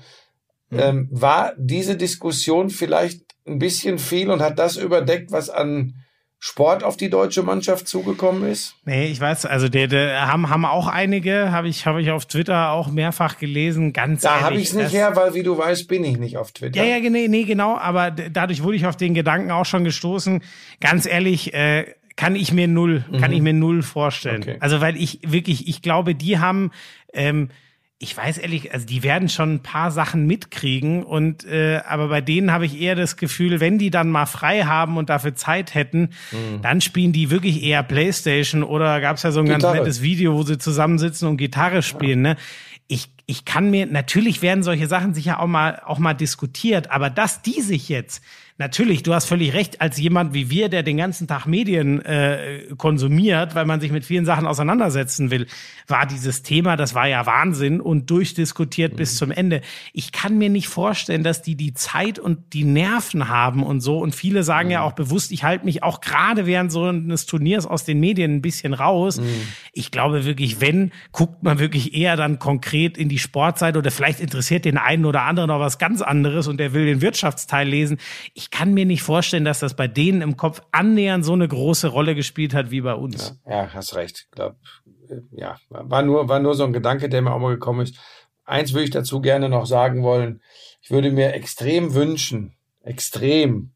A: ähm, war diese Diskussion vielleicht ein bisschen viel und hat das überdeckt, was an Sport auf die deutsche Mannschaft zugekommen ist?
B: Nee, ich weiß, also der, der haben, haben auch einige, habe ich, habe ich auf Twitter auch mehrfach gelesen, ganz
A: Da
B: ehrlich.
A: habe ich es nicht her, weil wie du weißt, bin ich nicht auf Twitter.
B: Ja, ja, nee, nee, genau, aber dadurch wurde ich auf den Gedanken auch schon gestoßen. Ganz ehrlich, äh, kann ich mir null, kann ich mir null vorstellen.
A: Mhm. Okay.
B: Also weil ich wirklich, ich glaube, die haben, ähm, ich weiß ehrlich, also die werden schon ein paar Sachen mitkriegen und äh, aber bei denen habe ich eher das Gefühl, wenn die dann mal frei haben und dafür Zeit hätten,
A: Mhm.
B: dann spielen die wirklich eher Playstation oder gab es ja so ein ganz
A: Gitarre.
B: nettes Video, wo sie zusammensitzen und Gitarre spielen. Ne? Ich, ich kann mir, natürlich werden solche Sachen sicher auch mal, auch mal diskutiert, aber dass die sich jetzt, natürlich, du hast völlig recht, als jemand wie wir, der den ganzen Tag Medien äh, konsumiert, weil man sich mit vielen Sachen auseinandersetzen will, war dieses Thema, das war ja Wahnsinn und durchdiskutiert bis zum Ende. Ich kann mir nicht vorstellen, dass die die Zeit und die Nerven haben und so. Und viele sagen ja auch bewusst, ich halte mich auch gerade während so eines Turniers aus den Medien ein bisschen raus. Ich glaube wirklich, wenn, guckt man wirklich eher dann konkret in die Sportseite oder vielleicht interessiert den einen oder anderen noch was ganz anderes und der will den Wirtschaftsteil lesen. Ich kann mir nicht vorstellen, dass das bei denen im Kopf annähernd so eine große Rolle gespielt hat wie bei uns.
A: Ja, hast recht. Glaub, äh, ja, war nur, war nur so ein Gedanke, der mir auch mal gekommen ist. eins würde ich dazu gerne noch sagen wollen. Ich würde mir extrem wünschen, extrem,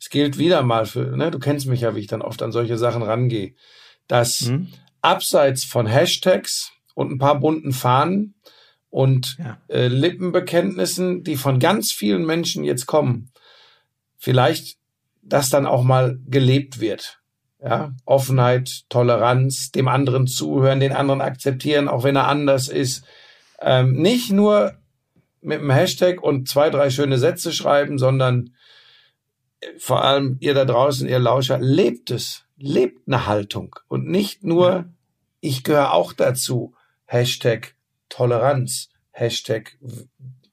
A: es gilt wieder mal für, ne, du kennst mich ja, wie ich dann oft an solche Sachen rangehe, dass
B: Hm?
A: abseits von Hashtags und ein paar bunten Fahnen und
B: Ja.
A: äh, Lippenbekenntnissen, die von ganz vielen Menschen jetzt kommen, vielleicht das dann auch mal gelebt wird. Ja, Offenheit, Toleranz, dem anderen zuhören, den anderen akzeptieren, auch wenn er anders ist. Ähm, nicht nur mit einem Hashtag und zwei, drei schöne Sätze schreiben, sondern äh, vor allem ihr da draußen, ihr Lauscher, lebt es, lebt eine Haltung und nicht nur, ich gehöre auch dazu. Hashtag Toleranz, Hashtag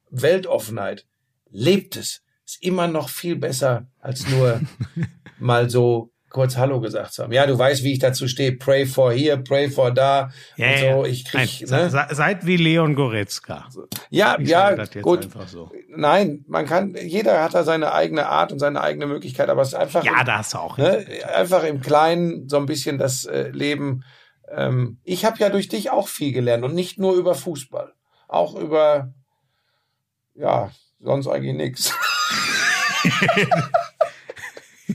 A: Weltoffenheit. Lebt es. Ist immer noch viel besser, als nur mal so kurz Hallo gesagt zu haben. Ja, du weißt, wie ich dazu stehe. Pray for here, pray for da.
B: Ja,
A: und so. Ich
B: Nein,
A: krieg,
B: se-
A: ne?
B: se- Seid wie Leon Goretzka.
A: Ja,
B: Ich
A: ja,
B: das
A: gut.
B: so.
A: Nein, man kann, jeder hat da seine eigene Art und seine eigene Möglichkeit, aber es ist einfach,
B: Ja, da hast du auch.
A: ne, einfach im Kleinen so ein bisschen das äh, Leben. Ähm, ich habe ja durch dich auch viel gelernt und nicht nur über Fußball, auch über, ja, sonst eigentlich nichts.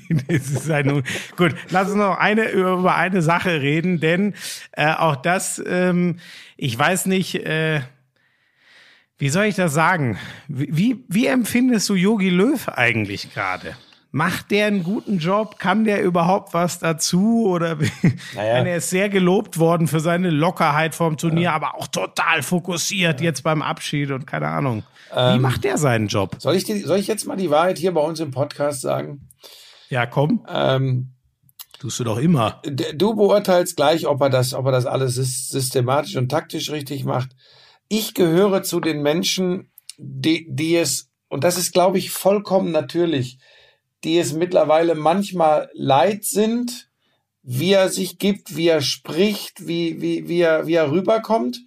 B: Das ist ein, gut, lass uns noch eine über eine Sache reden, denn äh, auch das, ähm, ich weiß nicht, äh, wie soll ich das sagen? Wie, wie empfindest du Yogi Löw eigentlich gerade? Macht der einen guten Job? Kann der überhaupt was dazu? Oder
A: Naja.
B: Er ist sehr gelobt worden für seine Lockerheit vorm Turnier, aber auch total fokussiert jetzt beim Abschied und keine Ahnung. Wie
A: Ähm,
B: macht der seinen Job?
A: Soll ich, die, soll ich jetzt mal die Wahrheit hier bei uns im Podcast sagen?
B: Ja, komm,
A: Ähm,
B: tust du doch immer.
A: du beurteilst gleich, ob er das, ob er das alles sys- systematisch und taktisch richtig macht. Ich gehöre zu den Menschen, die, die es, und das ist, glaube ich, vollkommen natürlich, die es mittlerweile manchmal leid sind, wie er sich gibt, wie er spricht, wie, wie, wie, er, wie er rüberkommt.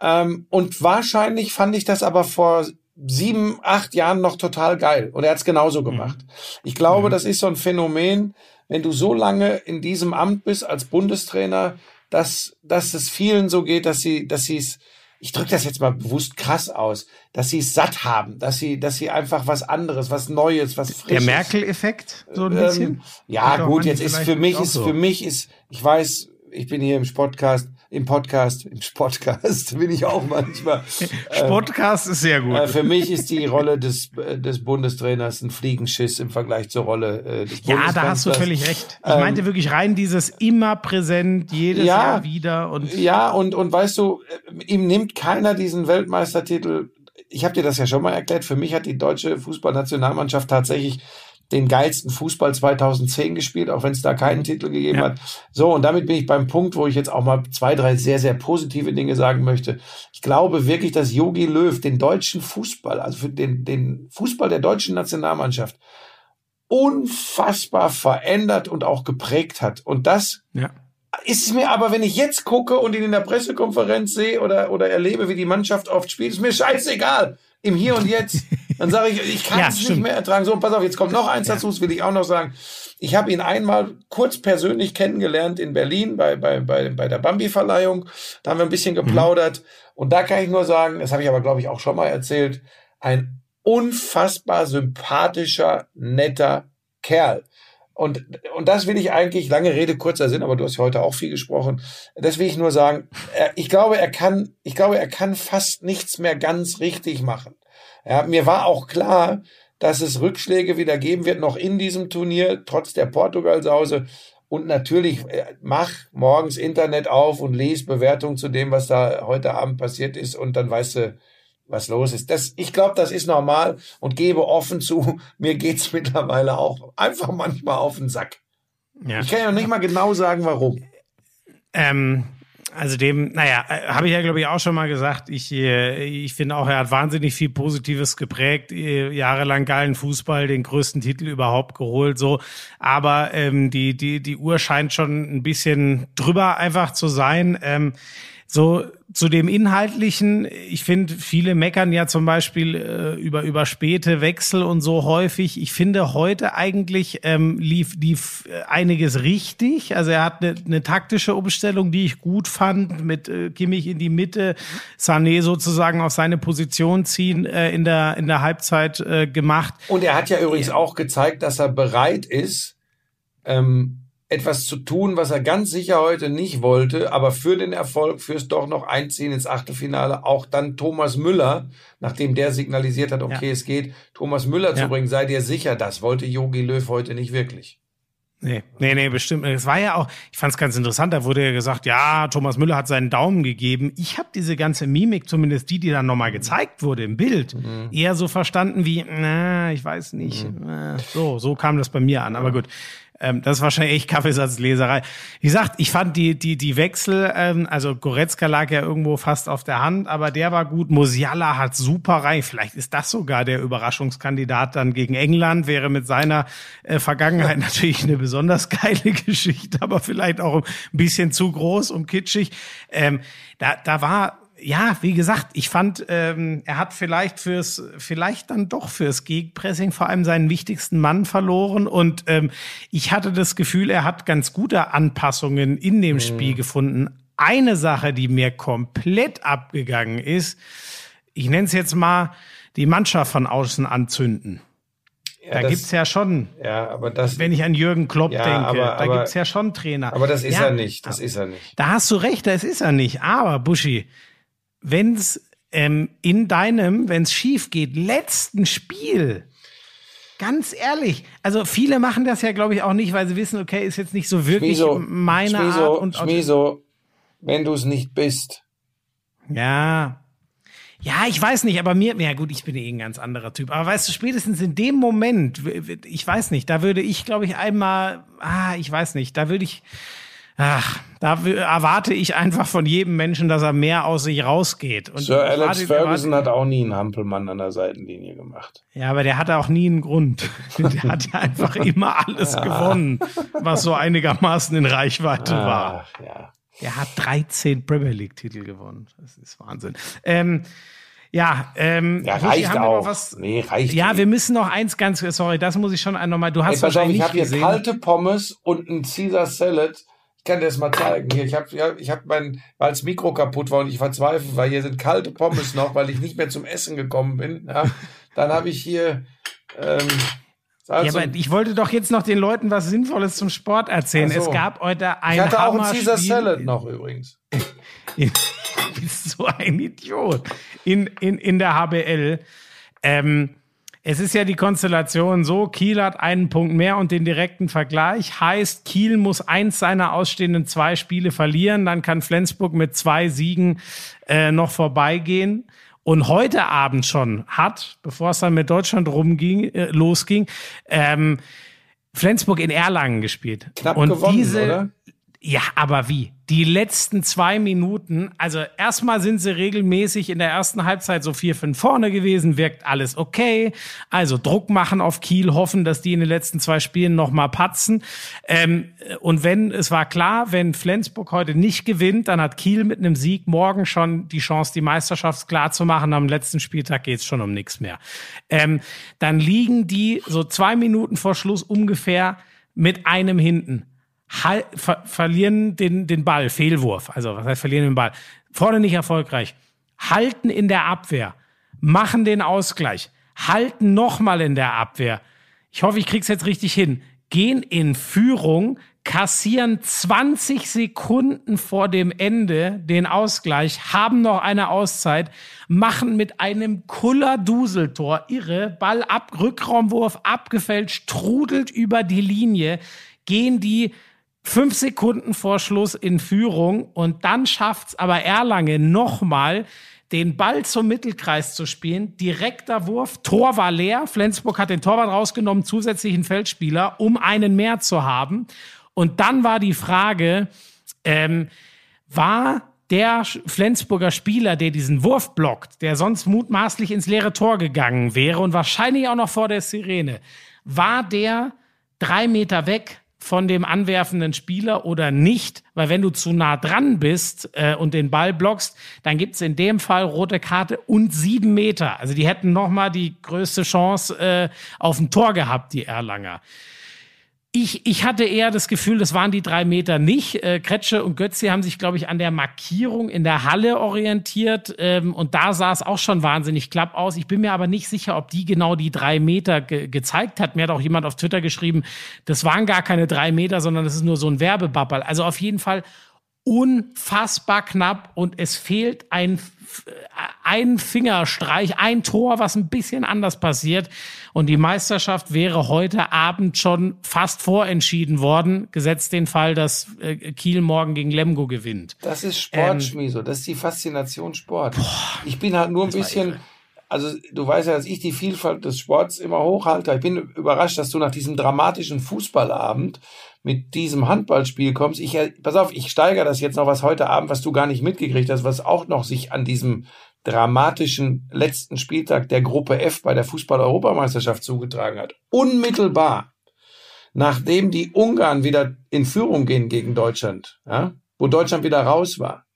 A: Ähm, und wahrscheinlich fand ich das aber vor sieben, acht Jahren noch total geil. Und er hat es genauso gemacht. Ich glaube, das ist so ein Phänomen, wenn du so lange in diesem Amt bist als Bundestrainer, dass, dass es vielen so geht, dass sie, dass sie es, ich drücke das jetzt mal bewusst krass aus, dass sie es satt haben, dass sie, dass sie einfach was anderes, was Neues, was
B: Der
A: Frisches.
B: Merkel-Effekt, so ein
A: Ähm,
B: bisschen?
A: ja,
B: Geht doch
A: gut, jetzt ist für mich ist
B: so.
A: für mich ist, ich weiß, ich bin hier im Podcast, im Podcast, im Podcast bin ich auch manchmal.
B: Podcast ist sehr gut.
A: Äh, für mich ist die Rolle des, äh, des Bundestrainers ein Fliegenschiss im Vergleich zur Rolle äh, des
B: ja, da hast du völlig recht. Ich
A: Ähm,
B: meinte wirklich rein dieses immer präsent, jedes
A: Ja.
B: Jahr wieder und
A: Ja, und, und weißt du, äh, ihm nimmt keiner diesen Weltmeistertitel. Ich habe dir das ja schon mal erklärt. Für mich hat die deutsche Fußballnationalmannschaft tatsächlich den geilsten Fußball 2010 gespielt, auch wenn es da keinen Titel gegeben
B: Ja.
A: hat. So, und damit bin ich beim Punkt, wo ich jetzt auch mal zwei, drei sehr, sehr positive Dinge sagen möchte. Ich glaube wirklich, dass Yogi Löw den deutschen Fußball, also für den, den Fußball der deutschen Nationalmannschaft, unfassbar verändert und auch geprägt hat. Und das
B: ja.
A: ist es mir aber, wenn ich jetzt gucke und ihn in der Pressekonferenz sehe oder, oder erlebe, wie die Mannschaft oft spielt, ist mir scheißegal. Im Hier und Jetzt. Dann sage ich, ich kann
B: Ja,
A: es nicht
B: stimmt.
A: mehr ertragen. So, pass auf, jetzt kommt noch eins dazu, das will ich auch noch sagen. Ich habe ihn einmal kurz persönlich kennengelernt in Berlin bei, bei, bei, bei der Bambi-Verleihung. Da haben wir ein bisschen geplaudert. Und da kann ich nur sagen, das habe ich aber, glaube ich, auch schon mal erzählt, ein unfassbar sympathischer, netter Kerl. Und, und das will ich eigentlich, lange Rede, kurzer Sinn, aber du hast ja heute auch viel gesprochen. Das will ich nur sagen. Ich glaube, er kann, ich glaube, er kann fast nichts mehr ganz richtig machen. Ja, mir war auch klar, dass es Rückschläge wieder geben wird, noch in diesem Turnier, trotz der Portugal-Sause. Und natürlich, äh, mach morgens Internet auf und lese Bewertungen zu dem, was da heute Abend passiert ist. Und dann weißt du, was los ist. Das, ich glaube, das ist normal und gebe offen zu, mir geht's mittlerweile auch einfach manchmal auf den Sack.
B: ja.
A: Ich kann ja noch nicht mal genau sagen, warum.
B: Ähm, also dem, naja, äh, habe ich ja, glaube ich, auch schon mal gesagt. Ich, äh, ich finde auch, er hat wahnsinnig viel Positives geprägt, äh, jahrelang geilen Fußball, den größten Titel überhaupt geholt, so. Aber ähm, die, die, die Uhr scheint schon ein bisschen drüber einfach zu sein. Ähm, So zu dem Inhaltlichen, ich finde, viele meckern ja zum Beispiel äh, über, über späte Wechsel und so häufig. Ich finde, heute eigentlich ähm, lief, lief einiges richtig. Also er hat eine, eine taktische Umstellung, die ich gut fand, mit äh, Kimmich in die Mitte, Sané sozusagen auf seine Position ziehen äh, in, der, in der Halbzeit äh, gemacht.
A: Und er hat ja übrigens auch gezeigt, dass er bereit ist, ähm, etwas zu tun, was er ganz sicher heute nicht wollte, aber für den Erfolg, fürs doch noch Einziehen ins Achtelfinale, auch dann Thomas Müller, nachdem der signalisiert hat, okay, ja. es geht, Thomas Müller ja. zu bringen, sei dir sicher, das wollte Jogi Löw heute nicht wirklich.
B: Nee, nee, nee, bestimmt. Es war ja auch, ich fand es ganz interessant, da wurde ja gesagt, ja, Thomas Müller hat seinen Daumen gegeben. Ich habe diese ganze Mimik, zumindest die, die dann nochmal gezeigt wurde im Bild, mhm. eher so verstanden wie, na, ich weiß nicht. Mhm. So, so kam das bei mir an. Aber gut, ähm, das ist wahrscheinlich echt Kaffeesatzleserei. Wie gesagt, ich fand die, die, die Wechsel, ähm, also Goretzka lag ja irgendwo fast auf der Hand, aber der war gut. Musiala hat super rein. Vielleicht ist das sogar der Überraschungskandidat dann gegen England, wäre mit seiner äh, Vergangenheit natürlich eine besonders geile Geschichte, aber vielleicht auch ein bisschen zu groß und kitschig. Ähm, da, da war ja, wie gesagt, ich fand, ähm, er hat vielleicht fürs, vielleicht dann doch fürs Gegenpressing vor allem seinen wichtigsten Mann verloren. Und ähm, ich hatte das Gefühl, er hat ganz gute Anpassungen in dem mhm. Spiel gefunden. Eine Sache, die mir komplett abgegangen ist, ich nenne es jetzt mal die Mannschaft von außen anzünden. Ja, da das, gibt's ja schon.
A: Ja, aber das.
B: Wenn ich an Jürgen Klopp ja, denke, aber, da gibt's ja schon Trainer.
A: Aber das ist
B: ja,
A: er nicht. Das ist er nicht.
B: Da hast du recht, das ist er nicht. Aber Buschi, wenn es ähm, in deinem, wenn es schief geht, letzten Spiel, ganz ehrlich, also viele machen das ja, glaube ich, auch nicht, weil sie wissen, okay, ist jetzt nicht so wirklich Schmieso, meine
A: Schmieso,
B: Art. Und,
A: Schmieso, wenn du es nicht bist.
B: Ja. Ja, ich weiß nicht, aber mir, ja gut, ich bin eh ein ganz anderer Typ. Aber weißt du, spätestens in dem Moment, ich weiß nicht, da würde ich, glaube ich, einmal, ah, ich weiß nicht, da würde ich, Ach, da erwarte ich einfach von jedem Menschen, dass er mehr aus sich rausgeht.
A: Und Sir Alex Ferguson hat auch nie einen Hampelmann an der Seitenlinie gemacht.
B: Ja, aber der hatte auch nie einen Grund. der hat ja einfach immer alles gewonnen, was so einigermaßen in Reichweite Ach, war. Ja. Er hat 13 Premier League Titel gewonnen. Das ist Wahnsinn. Ähm, ja, ähm,
A: ja, reicht auch. Was,
B: nee, reicht ja, nicht. wir müssen noch eins ganz, sorry, das muss ich schon nochmal, du hast
A: Ey, wahrscheinlich auf, ich habe hier kalte Pommes und ein Caesar Salad ich kann dir das mal zeigen. Hier, ich habe ich hab mein, weil das Mikro kaputt war und ich verzweifle, weil hier sind kalte Pommes noch, weil ich nicht mehr zum Essen gekommen bin. Ja, dann habe ich hier. Ähm,
B: also, ja, aber ich wollte doch jetzt noch den Leuten was Sinnvolles zum Sport erzählen. So. Es gab heute ein
A: Ich hatte auch ein Caesar Salad noch übrigens.
B: du bist so ein Idiot. In, in, in der HBL. Ähm, es ist ja die Konstellation so, Kiel hat einen Punkt mehr und den direkten Vergleich. Heißt, Kiel muss eins seiner ausstehenden zwei Spiele verlieren, dann kann Flensburg mit zwei Siegen äh, noch vorbeigehen. Und heute Abend schon hat, bevor es dann mit Deutschland rumging, äh, losging, ähm, Flensburg in Erlangen gespielt.
A: Knapp und gewonnen, diese, oder?
B: Ja, aber wie? Die letzten zwei Minuten, also erstmal sind sie regelmäßig in der ersten Halbzeit so vier, fünf vorne gewesen, wirkt alles okay. Also Druck machen auf Kiel, hoffen, dass die in den letzten zwei Spielen nochmal patzen. Ähm, und wenn, es war klar, wenn Flensburg heute nicht gewinnt, dann hat Kiel mit einem Sieg morgen schon die Chance, die Meisterschaft klar zu machen. Am letzten Spieltag geht's schon um nichts mehr. Ähm, dann liegen die so zwei Minuten vor Schluss ungefähr mit einem hinten Hal ver verlieren den, den Ball, Fehlwurf. Also, was heißt verlieren den Ball? Vorne nicht erfolgreich. Halten in der Abwehr. Machen den Ausgleich. Halten nochmal in der Abwehr. Ich hoffe, ich krieg's jetzt richtig hin. Gehen in Führung, kassieren 20 Sekunden vor dem Ende den Ausgleich, haben noch eine Auszeit, machen mit einem Kuller-Duseltor irre, Ball ab, Rückraumwurf abgefälscht, trudelt über die Linie, gehen die fünf Sekunden vor Schluss in Führung und dann schafft's aber Erlangen nochmal, den Ball zum Mittelkreis zu spielen. Direkter Wurf, Tor war leer. Flensburg hat den Torwart rausgenommen, zusätzlichen Feldspieler, um einen mehr zu haben. Und dann war die Frage, ähm, war der Flensburger Spieler, der diesen Wurf blockt, der sonst mutmaßlich ins leere Tor gegangen wäre und wahrscheinlich auch noch vor der Sirene, war der drei Meter weg von dem anwerfenden Spieler oder nicht, weil wenn du zu nah dran bist äh, und den Ball blockst, dann gibt's in dem Fall rote Karte und sieben Meter. Also die hätten noch mal die größte Chance äh, auf ein Tor gehabt, die Erlanger. Ich, ich hatte eher das Gefühl, das waren die drei Meter nicht. Äh, Kretsche und Götze haben sich, glaube ich, an der Markierung in der Halle orientiert. Ähm, und da sah es auch schon wahnsinnig klapp aus. Ich bin mir aber nicht sicher, ob die genau die drei Meter ge gezeigt hat. Mir hat auch jemand auf Twitter geschrieben, das waren gar keine drei Meter, sondern das ist nur so ein Werbebabbel. Also auf jeden Fall unfassbar knapp und es fehlt ein, ein Fingerstreich, ein Tor, was ein bisschen anders passiert. Und die Meisterschaft wäre heute Abend schon fast vorentschieden worden, gesetzt den Fall, dass äh, Kiel morgen gegen Lemgo gewinnt.
A: Das ist Sport, ähm, Schmieso. Das ist die Faszination Sport. Boah, ich bin halt nur ein bisschen, also du weißt ja, dass ich die Vielfalt des Sports immer hochhalte. Ich bin überrascht, dass du nach diesem dramatischen Fußballabend mit diesem Handballspiel kommst. Ich, äh, pass auf, ich steigere das jetzt noch was heute Abend, was du gar nicht mitgekriegt hast, was auch noch sich an diesem dramatischen letzten Spieltag der Gruppe F bei der Fußball-Europameisterschaft zugetragen hat. Unmittelbar, nachdem die Ungarn wieder in Führung gehen gegen Deutschland, ja, wo Deutschland wieder raus war,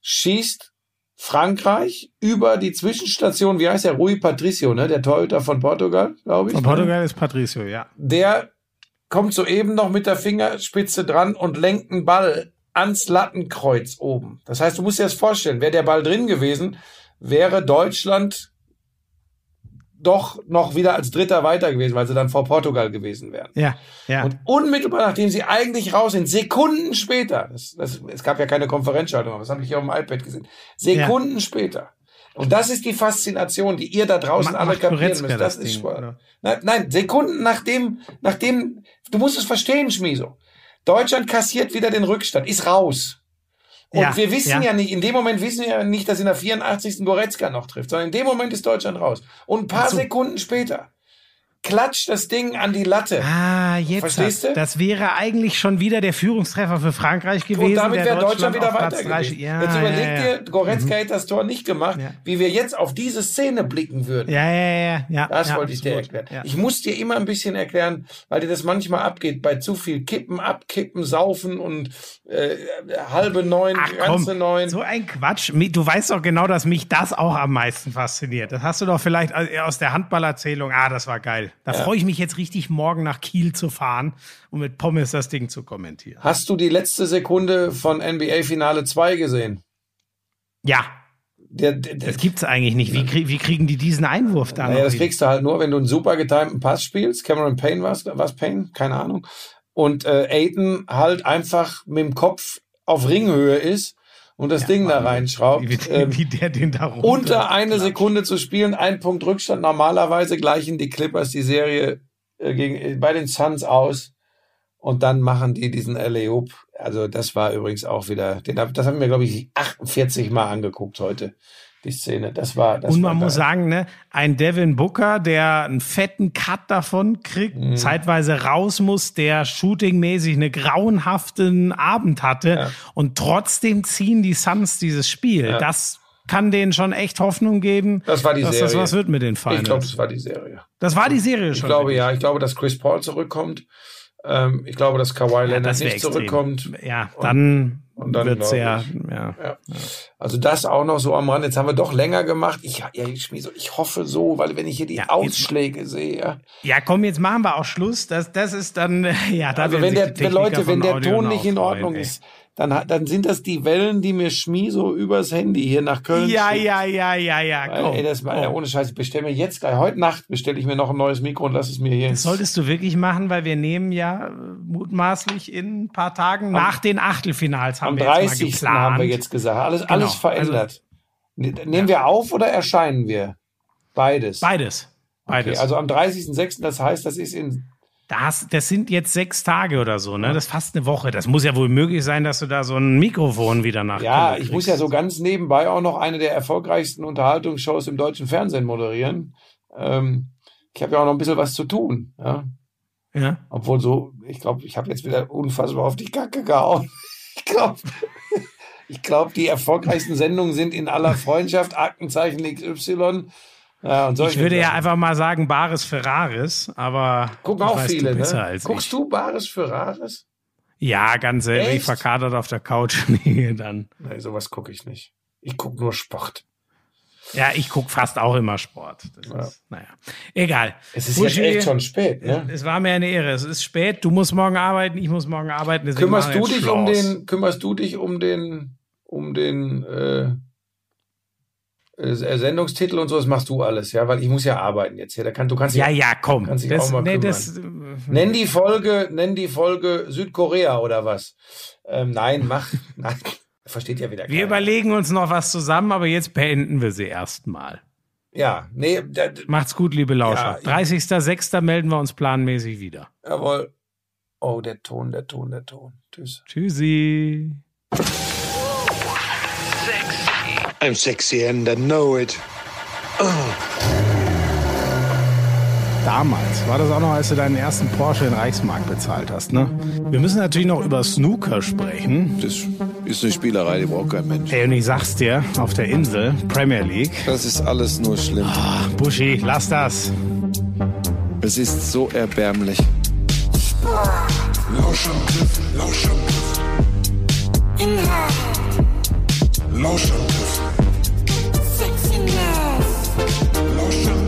A: schießt Frankreich über die Zwischenstation, wie heißt der, Rui Patricio, ne, der Torhüter von Portugal, glaube ich.
B: Von Portugal ist Patricio, ja.
A: Der kommt soeben noch mit der Fingerspitze dran und lenkt einen Ball ans Lattenkreuz oben. Das heißt, du musst dir das vorstellen, wäre der Ball drin gewesen, wäre Deutschland doch noch wieder als Dritter weiter gewesen, weil sie dann vor Portugal gewesen wären.
B: Ja, ja.
A: Und unmittelbar nachdem sie eigentlich raus sind, Sekunden später, das, das, es gab ja keine Konferenzschaltung, aber das habe ich hier auf dem iPad gesehen, Sekunden ja. später. Und das ist die Faszination, die ihr da draußen Ma alle kapieren müsst. Das, das ist Sport. Nein, nein, Sekunden nachdem, nachdem, du musst es verstehen, Schmieso. Deutschland kassiert wieder den Rückstand, ist raus. Und ja, wir wissen ja. ja. nicht, in dem Moment wissen wir ja nicht, dass in der 84. Goretzka noch trifft, sondern in dem Moment ist Deutschland raus. Und ein paar. Sekunden später klatscht das Ding an die Latte.
B: Ah, jetzt. Verstehst du? Das wäre eigentlich schon wieder der Führungstreffer für Frankreich gewesen. Und
A: damit wäre Deutschland, Deutschland wieder weiter gewesen. Ja, jetzt überleg ja, ja. dir, Goretzka mhm. hätte das Tor nicht gemacht, wie wir jetzt auf diese Szene blicken würden.
B: Ja, ja, ja. ja
A: das wollte ich dir erklären. Ich muss dir immer ein bisschen erklären, weil dir das manchmal abgeht, bei zu viel Kippen, Abkippen, Saufen und äh, halbe neun, Ach, ganze komm, neun.
B: So ein Quatsch. Du weißt doch genau, dass mich das auch am meisten fasziniert. Das hast du doch vielleicht aus der Handballerzählung. Ah, das war geil. Da ja. freue ich mich jetzt richtig, morgen nach Kiel zu fahren und mit Pommes das Ding zu kommentieren.
A: Hast du die letzte Sekunde von NBA Finale 2 gesehen?
B: Ja. Der, der, das gibt's eigentlich nicht. Wie, krieg, wie kriegen die diesen Einwurf dann?
A: Naja, das kriegst du halt nur, wenn du einen super getimten Pass spielst. Cameron Payne was, was Payne? Keine Ahnung. Und äh, Aiden halt einfach mit dem Kopf auf Ringhöhe ist und das ja, Ding da reinschraubt. Wie,
B: ähm, wie der den da runter
A: Unter eine. Sekunde zu spielen, ein Punkt Rückstand. Normalerweise gleichen die Clippers die Serie äh, gegen, äh, bei den Suns aus. Und dann machen die diesen LA Hoop. Also das war übrigens auch wieder, den, das haben wir, glaube ich, 48 Mal angeguckt heute die Szene. Das war. Das
B: und man muss sagen, ne, ein Devin Booker, der einen fetten Cut davon kriegt, mhm. zeitweise raus muss, der shootingmäßig einen grauenhaften Abend hatte ja. und trotzdem ziehen die Suns dieses Spiel. Ja. Das kann denen schon echt Hoffnung geben,
A: das war die dass Serie.
B: das was wird mit den Finals.
A: Ich glaube, das war die Serie.
B: Das war die Serie schon.
A: Ich glaube, wirklich. ja. Ich glaube, dass Chris Paul zurückkommt. Ähm, ich glaube, dass Kawhi ja, Leonard nicht extrem. zurückkommt.
B: Ja, dann und dann wird sehr, ja,
A: ja. Also das auch noch so am Rand. Jetzt haben wir doch länger gemacht. Ich, ja, ich, ich hoffe so, weil wenn ich hier die ja, Ausschläge jetzt, sehe. Ja.
B: ja, komm, jetzt machen wir auch Schluss. Das, das ist dann, ja, da
A: Also wenn der, Leute, wenn der Ton nicht in Ordnung freuen, ist, dann, dann sind das die Wellen, die mir Schmie so übers Handy hier nach Köln
B: Ja, schickt. ja, ja, ja, ja.
A: Weil, ey, das mal, ohne Scheiß, ich bestelle mir jetzt gleich, heute Nacht bestelle ich mir noch ein neues Mikro und lass es mir hier.
B: Das solltest du wirklich machen, weil wir nehmen ja äh, mutmaßlich in ein paar Tagen am, nach den Achtelfinals haben
A: am
B: wir
A: 30.
B: jetzt
A: haben wir jetzt gesagt. Alles, genau. alles verändert. Also, Nehmen ja. wir auf oder erscheinen wir? Beides.
B: Beides. Beides.
A: Okay, also am 30.06., das heißt, das ist in
B: das, das sind jetzt sechs Tage oder so, ne? Das ist fast eine Woche. Das muss ja wohl möglich sein, dass du da so ein Mikrofon wieder nach.
A: Ja, ich muss ja so ganz nebenbei auch noch eine der erfolgreichsten Unterhaltungsshows im deutschen Fernsehen moderieren. Ähm, ich habe ja auch noch ein bisschen was zu tun. Ja.
B: ja.
A: Obwohl so, ich glaube, ich habe jetzt wieder unfassbar auf die Kacke gehauen. Ich glaube, ich glaube, die erfolgreichsten Sendungen sind in aller Freundschaft, Aktenzeichen XY Ja, und
B: Ich würde ja einfach mal sagen Bares Ferraris, aber
A: Gucken auch
B: weißt
A: viele,
B: du besser
A: ne?
B: als
A: Guckst
B: ich.
A: du Bares für Rares?
B: Ja, ganz selten. Ich verkadert auf der Couch liege dann.
A: Nee, sowas gucke ich nicht. Ich gucke nur Sport.
B: Ja, ich guck fast auch immer Sport. Das
A: Ja.
B: ist, naja, egal.
A: Es ist
B: Buschi,
A: jetzt echt schon spät, ne?
B: Es war mir eine Ehre. Es ist spät. Du musst morgen arbeiten. Ich muss morgen arbeiten.
A: Kümmerst du dich um den, kümmerst du dich um den, um den äh, äh, Sendungstitel und so, das machst du alles, ja, weil ich muss ja arbeiten jetzt hier. Da kann, du kannst
B: Ja, ja, komm.
A: Kannst dich
B: Das,
A: auch mal
B: nee,
A: kümmern.
B: das, äh,
A: Nenn die Folge, nenn die Folge Südkorea oder was? Ähm, nein, mach, nein. Versteht ja wieder
B: wir
A: keiner.
B: überlegen uns noch was zusammen, aber jetzt beenden wir sie erstmal.
A: Ja, nee, da,
B: Macht's gut, liebe Lauscher.
A: Ja, ich-
B: 30.06. melden wir uns planmäßig wieder.
A: jawohl. Oh, der Ton, der Ton, der Ton. Tschüss.
B: Tschüssi.
C: I'm sexy and I know it.
B: Damals war das auch noch, als du deinen ersten Porsche in Reichsmark bezahlt hast, ne? Wir müssen natürlich noch über Snooker sprechen.
D: Das ist eine Spielerei, die braucht kein Mensch.
B: Ey, und ich sag's dir, auf der Insel, Premier League.
D: Das ist alles nur schlimm.
B: Buschi, lass das.
D: Es ist so erbärmlich.
E: Lauschangriff, Lauschangriff. Inhalt. Lauschangriff. Lo